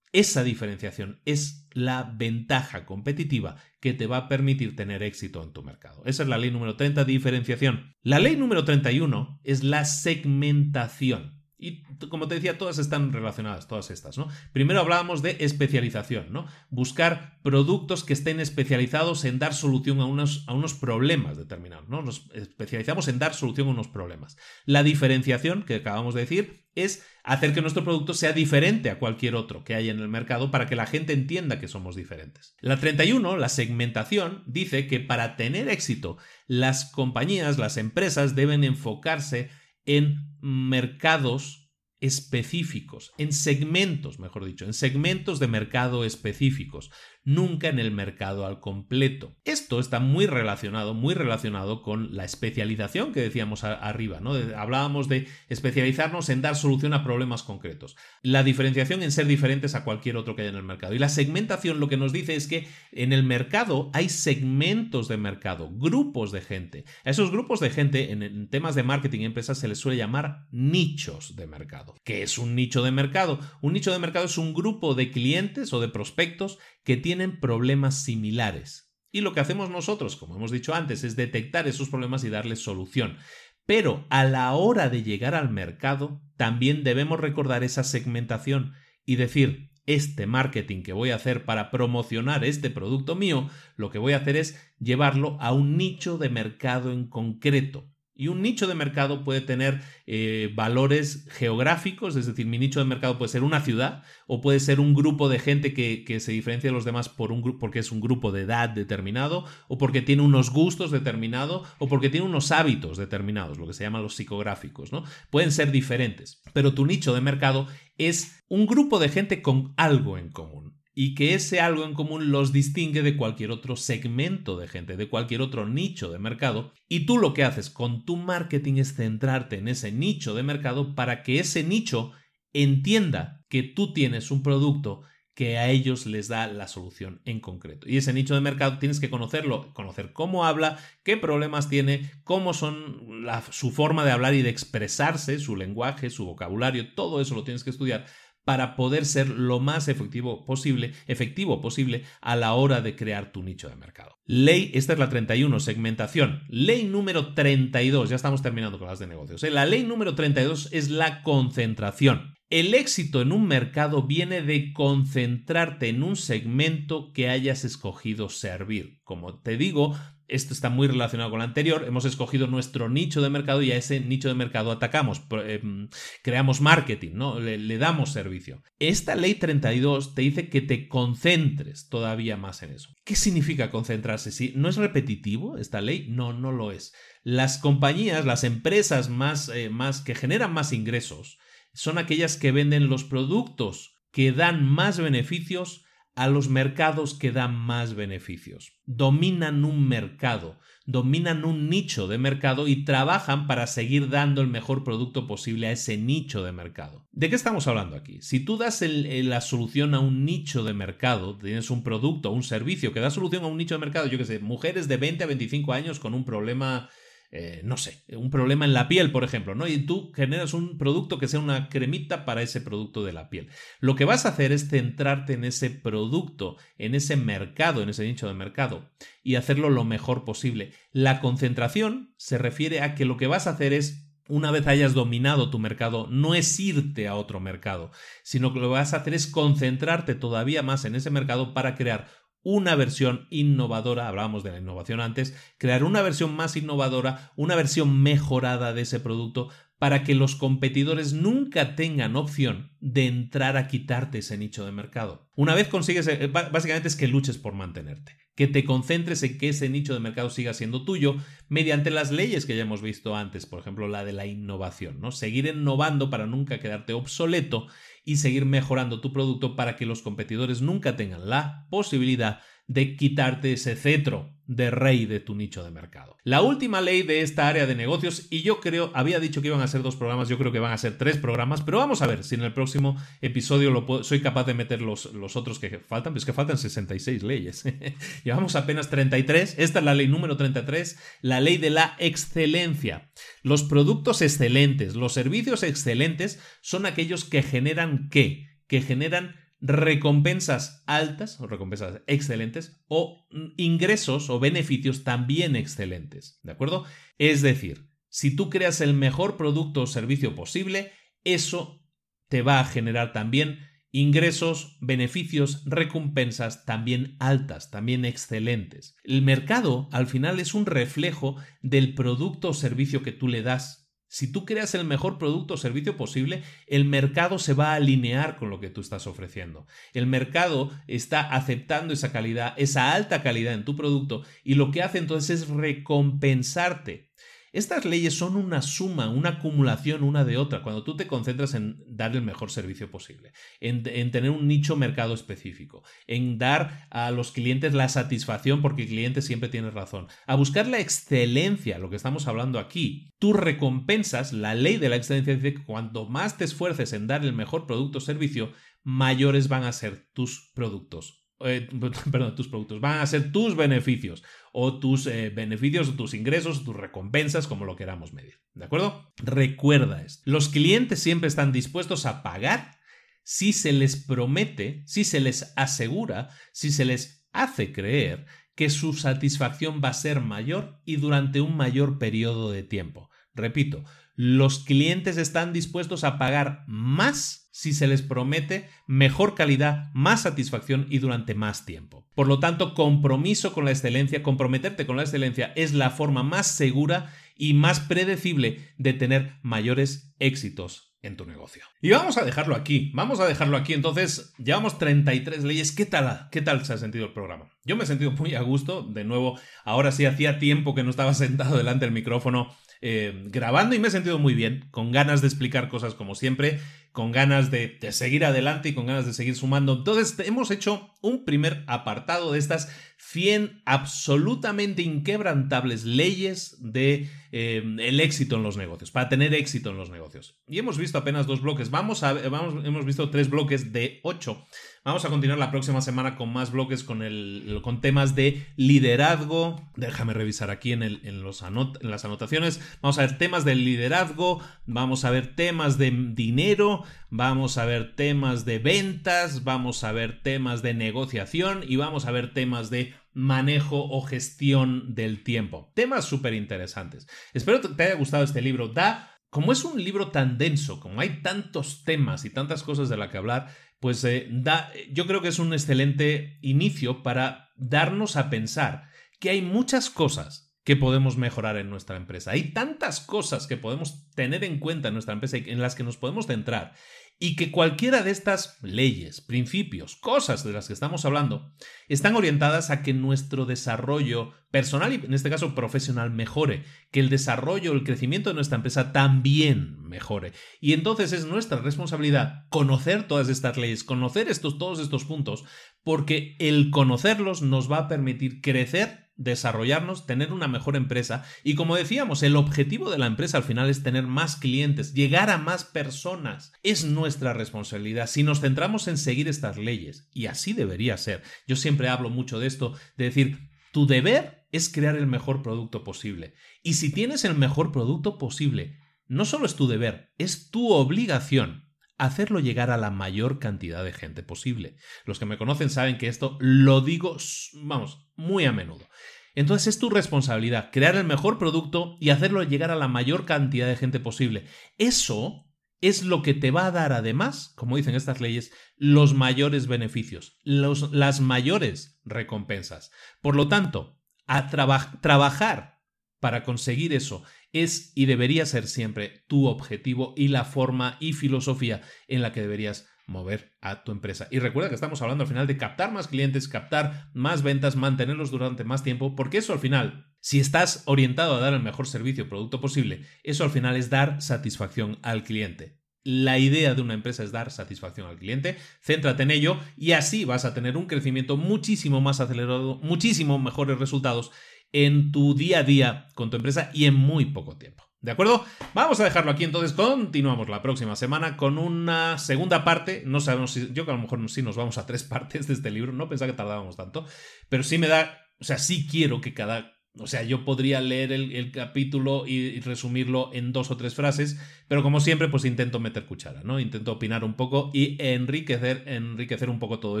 Esa diferenciación es la ventaja competitiva que te va a permitir tener éxito en tu mercado. Esa es la ley número 30, diferenciación. La ley número 31 es la segmentación. Y como te decía, todas están relacionadas, todas estas, ¿no? Primero hablábamos de especialización, ¿no? Buscar productos que estén especializados en dar solución a unos, a unos problemas determinados, ¿no? Nos especializamos en dar solución a unos problemas. La diferenciación, que acabamos de decir, es hacer que nuestro producto sea diferente a cualquier otro que haya en el mercado para que la gente entienda que somos diferentes. La 31, la segmentación, dice que para tener éxito, las compañías, las empresas deben enfocarse en mercados específicos, en segmentos, mejor dicho, en segmentos de mercado específicos nunca en el mercado al completo. Esto está muy relacionado, muy relacionado con la especialización que decíamos arriba, ¿no? hablábamos de especializarnos en dar solución a problemas concretos. La diferenciación en ser diferentes a cualquier otro que haya en el mercado. Y la segmentación lo que nos dice es que en el mercado hay segmentos de mercado, grupos de gente. A esos grupos de gente en, en temas de marketing y empresas se les suele llamar nichos de mercado. ¿Qué es un nicho de mercado? Un nicho de mercado es un grupo de clientes o de prospectos que tienen problemas similares. Y lo que hacemos nosotros, como hemos dicho antes, es detectar esos problemas y darles solución. Pero a la hora de llegar al mercado, también debemos recordar esa segmentación y decir, este marketing que voy a hacer para promocionar este producto mío, lo que voy a hacer es llevarlo a un nicho de mercado en concreto. Y un nicho de mercado puede tener eh, valores geográficos, es decir, mi nicho de mercado puede ser una ciudad o puede ser un grupo de gente que, que se diferencia de los demás por un, porque es un grupo de edad determinado o porque tiene unos gustos determinados o porque tiene unos hábitos determinados, lo que se llaman los psicográficos, ¿no? Pueden ser diferentes, pero tu nicho de mercado es un grupo de gente con algo en común y que ese algo en común los distingue de cualquier otro segmento de gente, de cualquier otro nicho de mercado. Y tú lo que haces con tu marketing es centrarte en ese nicho de mercado para que ese nicho entienda que tú tienes un producto que a ellos les da la solución en concreto. Y ese nicho de mercado tienes que conocerlo, conocer cómo habla, qué problemas tiene, cómo son su forma de hablar y de expresarse, su lenguaje, su vocabulario, todo eso lo tienes que estudiar para poder ser lo más efectivo posible, efectivo posible a la hora de crear tu nicho de mercado. Ley, esta es la 31, segmentación. Ley número 32, ya estamos terminando con las de negocios. ¿eh? La ley número 32 es la concentración. El éxito en un mercado viene de concentrarte en un segmento que hayas escogido servir. Como te digo, esto está muy relacionado con lo anterior, hemos escogido nuestro nicho de mercado y a ese nicho de mercado atacamos, em, creamos marketing, ¿no? Le, damos servicio. Esta ley 32 te dice que te concentres todavía más en eso. ¿Qué significa concentrarse? No es repetitivo esta ley, no, no lo es. Las compañías, las empresas más, eh, más que generan más ingresos, son aquellas que venden los productos que dan más beneficios a los mercados que dan más beneficios. Dominan un mercado, dominan un nicho de mercado y trabajan para seguir dando el mejor producto posible a ese nicho de mercado. ¿De qué estamos hablando aquí? Si tú das la solución a un nicho de mercado, tienes un producto un servicio que da solución a un nicho de mercado, yo que sé, mujeres de 20 a 25 años con un problema eh, no sé, un problema en la piel, por ejemplo, ¿no? Y tú generas un producto que sea una cremita para ese producto de la piel. Lo que vas a hacer es centrarte en ese producto, en ese mercado, en ese nicho de mercado y hacerlo lo mejor posible. La concentración se refiere a que lo que vas a hacer es una vez hayas dominado tu mercado, no es irte a otro mercado, sino que lo que vas a hacer es concentrarte todavía más en ese mercado para crear una versión innovadora, hablábamos de la innovación antes, crear una versión más innovadora, una versión mejorada de ese producto para que los competidores nunca tengan opción de entrar a quitarte ese nicho de mercado. Una vez consigues, eh, básicamente es que luches por mantenerte, que te concentres en que ese nicho de mercado siga siendo tuyo mediante las leyes que ya hemos visto antes, por ejemplo la de la innovación, ¿no? Seguir innovando para nunca quedarte obsoleto y seguir mejorando tu producto para que los competidores nunca tengan la posibilidad de quitarte ese cetro de rey de tu nicho de mercado. La última ley de esta área de negocios, y yo creo, había dicho que iban a ser dos programas, yo creo que van a ser tres programas, pero vamos a ver si en el próximo episodio lo soy capaz de meter los, los otros que faltan, pues que faltan 66 leyes. Llevamos apenas 33, esta es la ley número 33, la ley de la excelencia. Los productos excelentes, los servicios excelentes son aquellos que generan qué? Que generan recompensas altas o recompensas excelentes o ingresos o beneficios también excelentes. ¿De acuerdo? Es decir, si tú creas el mejor producto o servicio posible, eso te va a generar también ingresos, beneficios, recompensas también altas, también excelentes. El mercado al final es un reflejo del producto o servicio que tú le das si tú creas el mejor producto o servicio posible, el mercado se va a alinear con lo que tú estás ofreciendo. El mercado está aceptando esa calidad, esa alta calidad en tu producto y lo que hace entonces es recompensarte estas leyes son una suma, una acumulación una de otra, cuando tú te concentras en dar el mejor servicio posible, en, tener un nicho mercado específico, en dar a los clientes la satisfacción porque el cliente siempre tiene razón, a buscar la excelencia, lo que estamos hablando aquí. Tú recompensas, la ley de la excelencia dice que cuanto más te esfuerces en dar el mejor producto o servicio, mayores van a ser tus productos eh, perdón, tus productos, van a ser tus beneficios o tus eh, beneficios o tus ingresos, tus recompensas, como lo queramos medir. ¿De acuerdo? Recuerda esto. Los clientes siempre están dispuestos a pagar si se les promete, si se les asegura, si se les hace creer que su satisfacción va a ser mayor y durante un mayor periodo de tiempo. Repito, los clientes están dispuestos a pagar más si se les promete mejor calidad, más satisfacción y durante más tiempo. Por lo tanto, compromiso con la excelencia, comprometerte con la excelencia es la forma más segura y más predecible de tener mayores éxitos en tu negocio. Y vamos a dejarlo aquí, vamos a dejarlo aquí. Entonces, llevamos 33 leyes. ¿Qué tal, ¿Qué tal se ha sentido el programa? Yo me he sentido muy a gusto. De nuevo, ahora sí hacía tiempo que no estaba sentado delante del micrófono eh, grabando y me he sentido muy bien, con ganas de explicar cosas como siempre, con ganas de, seguir adelante y con ganas de seguir sumando. Entonces hemos hecho un primer apartado de estas 100 absolutamente inquebrantables leyes de eh, éxito en los negocios, para tener éxito en los negocios. Y hemos visto apenas dos bloques, vamos a, vamos, hemos visto tres bloques de ocho. Vamos a continuar la próxima semana con más bloques con, el, con temas de liderazgo. Déjame revisar aquí en, el, en, los en las anotaciones. Vamos a ver temas de liderazgo, vamos a ver temas de dinero, vamos a ver temas de ventas, vamos a ver temas de negociación y vamos a ver temas de manejo o gestión del tiempo. Temas súper interesantes. Espero que te haya gustado este libro. Da como es un libro tan denso, como hay tantos temas y tantas cosas de las que hablar, pues eh, da, yo creo que es un excelente inicio para darnos a pensar que hay muchas cosas que podemos mejorar en nuestra empresa. Hay tantas cosas que podemos tener en cuenta en nuestra empresa y en las que nos podemos centrar y que cualquiera de estas leyes, principios, cosas de las que estamos hablando, están orientadas a que nuestro desarrollo personal y en este caso profesional mejore, que el desarrollo, el crecimiento de nuestra empresa también mejore. Y entonces es nuestra responsabilidad conocer todas estas leyes, conocer estos, todos estos puntos, porque el conocerlos nos va a permitir crecer desarrollarnos, tener una mejor empresa y como decíamos, el objetivo de la empresa al final es tener más clientes, llegar a más personas. Es nuestra responsabilidad si nos centramos en seguir estas leyes y así debería ser. Yo siempre hablo mucho de esto, de decir, tu deber es crear el mejor producto posible. Y si tienes el mejor producto posible, no solo es tu deber, es tu obligación hacerlo llegar a la mayor cantidad de gente posible. Los que me conocen saben que esto lo digo, vamos, muy a menudo. Entonces es tu responsabilidad crear el mejor producto y hacerlo llegar a la mayor cantidad de gente posible. Eso es lo que te va a dar además, como dicen estas leyes, los mayores beneficios, las mayores recompensas. Por lo tanto, a trabajar para conseguir eso es y debería ser siempre tu objetivo y la forma y filosofía en la que deberías mover a tu empresa. Y recuerda que estamos hablando al final de captar más clientes, captar más ventas, mantenerlos durante más tiempo, porque eso al final, si estás orientado a dar el mejor servicio o producto posible, eso al final es dar satisfacción al cliente. La idea de una empresa es dar satisfacción al cliente, céntrate en ello y así vas a tener un crecimiento muchísimo más acelerado, muchísimo mejores resultados en tu día a día con tu empresa y en muy poco tiempo. ¿De acuerdo? Vamos a dejarlo aquí entonces. Continuamos la próxima semana con una segunda parte. No sabemos si. Yo que a lo mejor sí nos vamos a tres partes de este libro. No pensaba que tardábamos tanto. Pero sí me da. O sea, sí quiero que cada. O sea, yo podría leer el, capítulo y, resumirlo en dos o tres frases. Pero como siempre, pues intento meter cuchara, ¿no? Intento opinar un poco y enriquecer, enriquecer un poco todo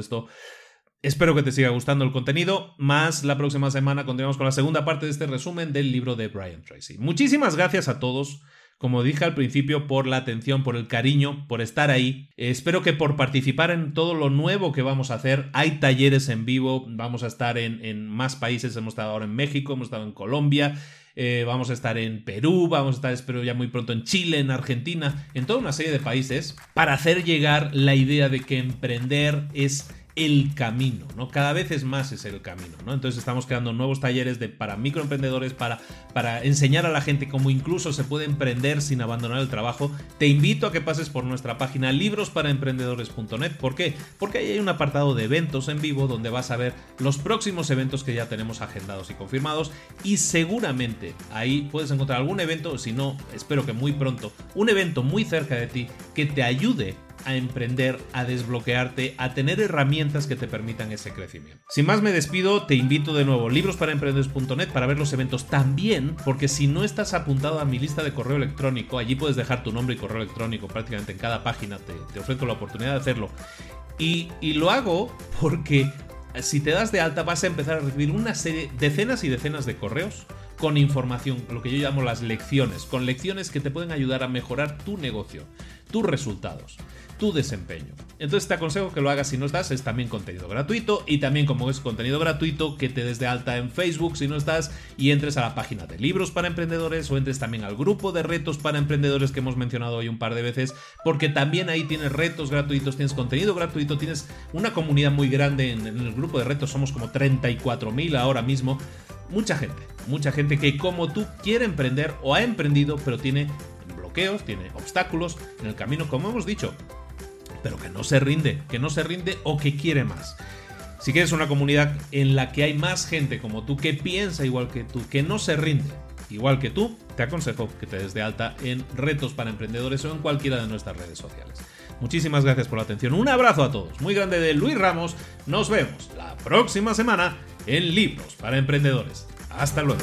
esto Espero que te siga gustando el contenido, más la próxima semana continuamos con la segunda parte de este resumen del libro de Brian Tracy. Muchísimas gracias a todos, como dije al principio, por la atención, por el cariño, por estar ahí. Espero que por participar en todo lo nuevo que vamos a hacer. Hay talleres en vivo, vamos a estar en, más países, hemos estado ahora en México, hemos estado en Colombia. Eh, vamos a estar en Perú, vamos a estar, espero ya muy pronto, en Chile, en Argentina, en toda una serie de países, para hacer llegar la idea de que emprender es el camino, ¿no? Cada vez es más es el camino, ¿no? Entonces estamos creando nuevos talleres de, para microemprendedores, para, para enseñar a la gente cómo incluso se puede emprender sin abandonar el trabajo. Te invito a que pases por nuestra página librosparaemprendedores.net. ¿Por qué? Porque ahí hay un apartado de eventos en vivo donde vas a ver los próximos eventos que ya tenemos agendados y confirmados y seguramente ahí puedes encontrar algún evento, si no, espero que muy pronto, un evento muy cerca de ti que te ayude a emprender, a desbloquearte, a tener herramientas que te permitan ese crecimiento. Sin más me despido, te invito de nuevo librosparaemprendedores.net para ver los eventos también, porque si no estás apuntado a mi lista de correo electrónico, allí puedes dejar tu nombre y correo electrónico prácticamente en cada página, te, te ofrezco la oportunidad de hacerlo. Y, y lo hago porque si te das de alta vas a empezar a recibir una serie, decenas y decenas de correos con información, lo que yo llamo las lecciones, con lecciones que te pueden ayudar a mejorar tu negocio, tus resultados tu desempeño. Entonces te aconsejo que lo hagas si no estás, es también contenido gratuito y también como es contenido gratuito que te des de alta en Facebook si no estás y entres a la página de libros para emprendedores o entres también al grupo de retos para emprendedores que hemos mencionado hoy un par de veces porque también ahí tienes retos gratuitos, tienes contenido gratuito, tienes una comunidad muy grande en, el grupo de retos, somos como 34.000 ahora mismo. Mucha gente, mucha gente que como tú quiere emprender o ha emprendido pero tiene bloqueos, tiene obstáculos en el camino, como hemos dicho pero que no se rinde, que no se rinde o que quiere más. Si quieres una comunidad en la que hay más gente como tú que piensa igual que tú, que no se rinde igual que tú, te aconsejo que te des de alta en Retos para Emprendedores o en cualquiera de nuestras redes sociales. Muchísimas gracias por la atención. Un abrazo a todos. Muy grande de Luis Ramos. Nos vemos la próxima semana en Libros para Emprendedores. Hasta luego.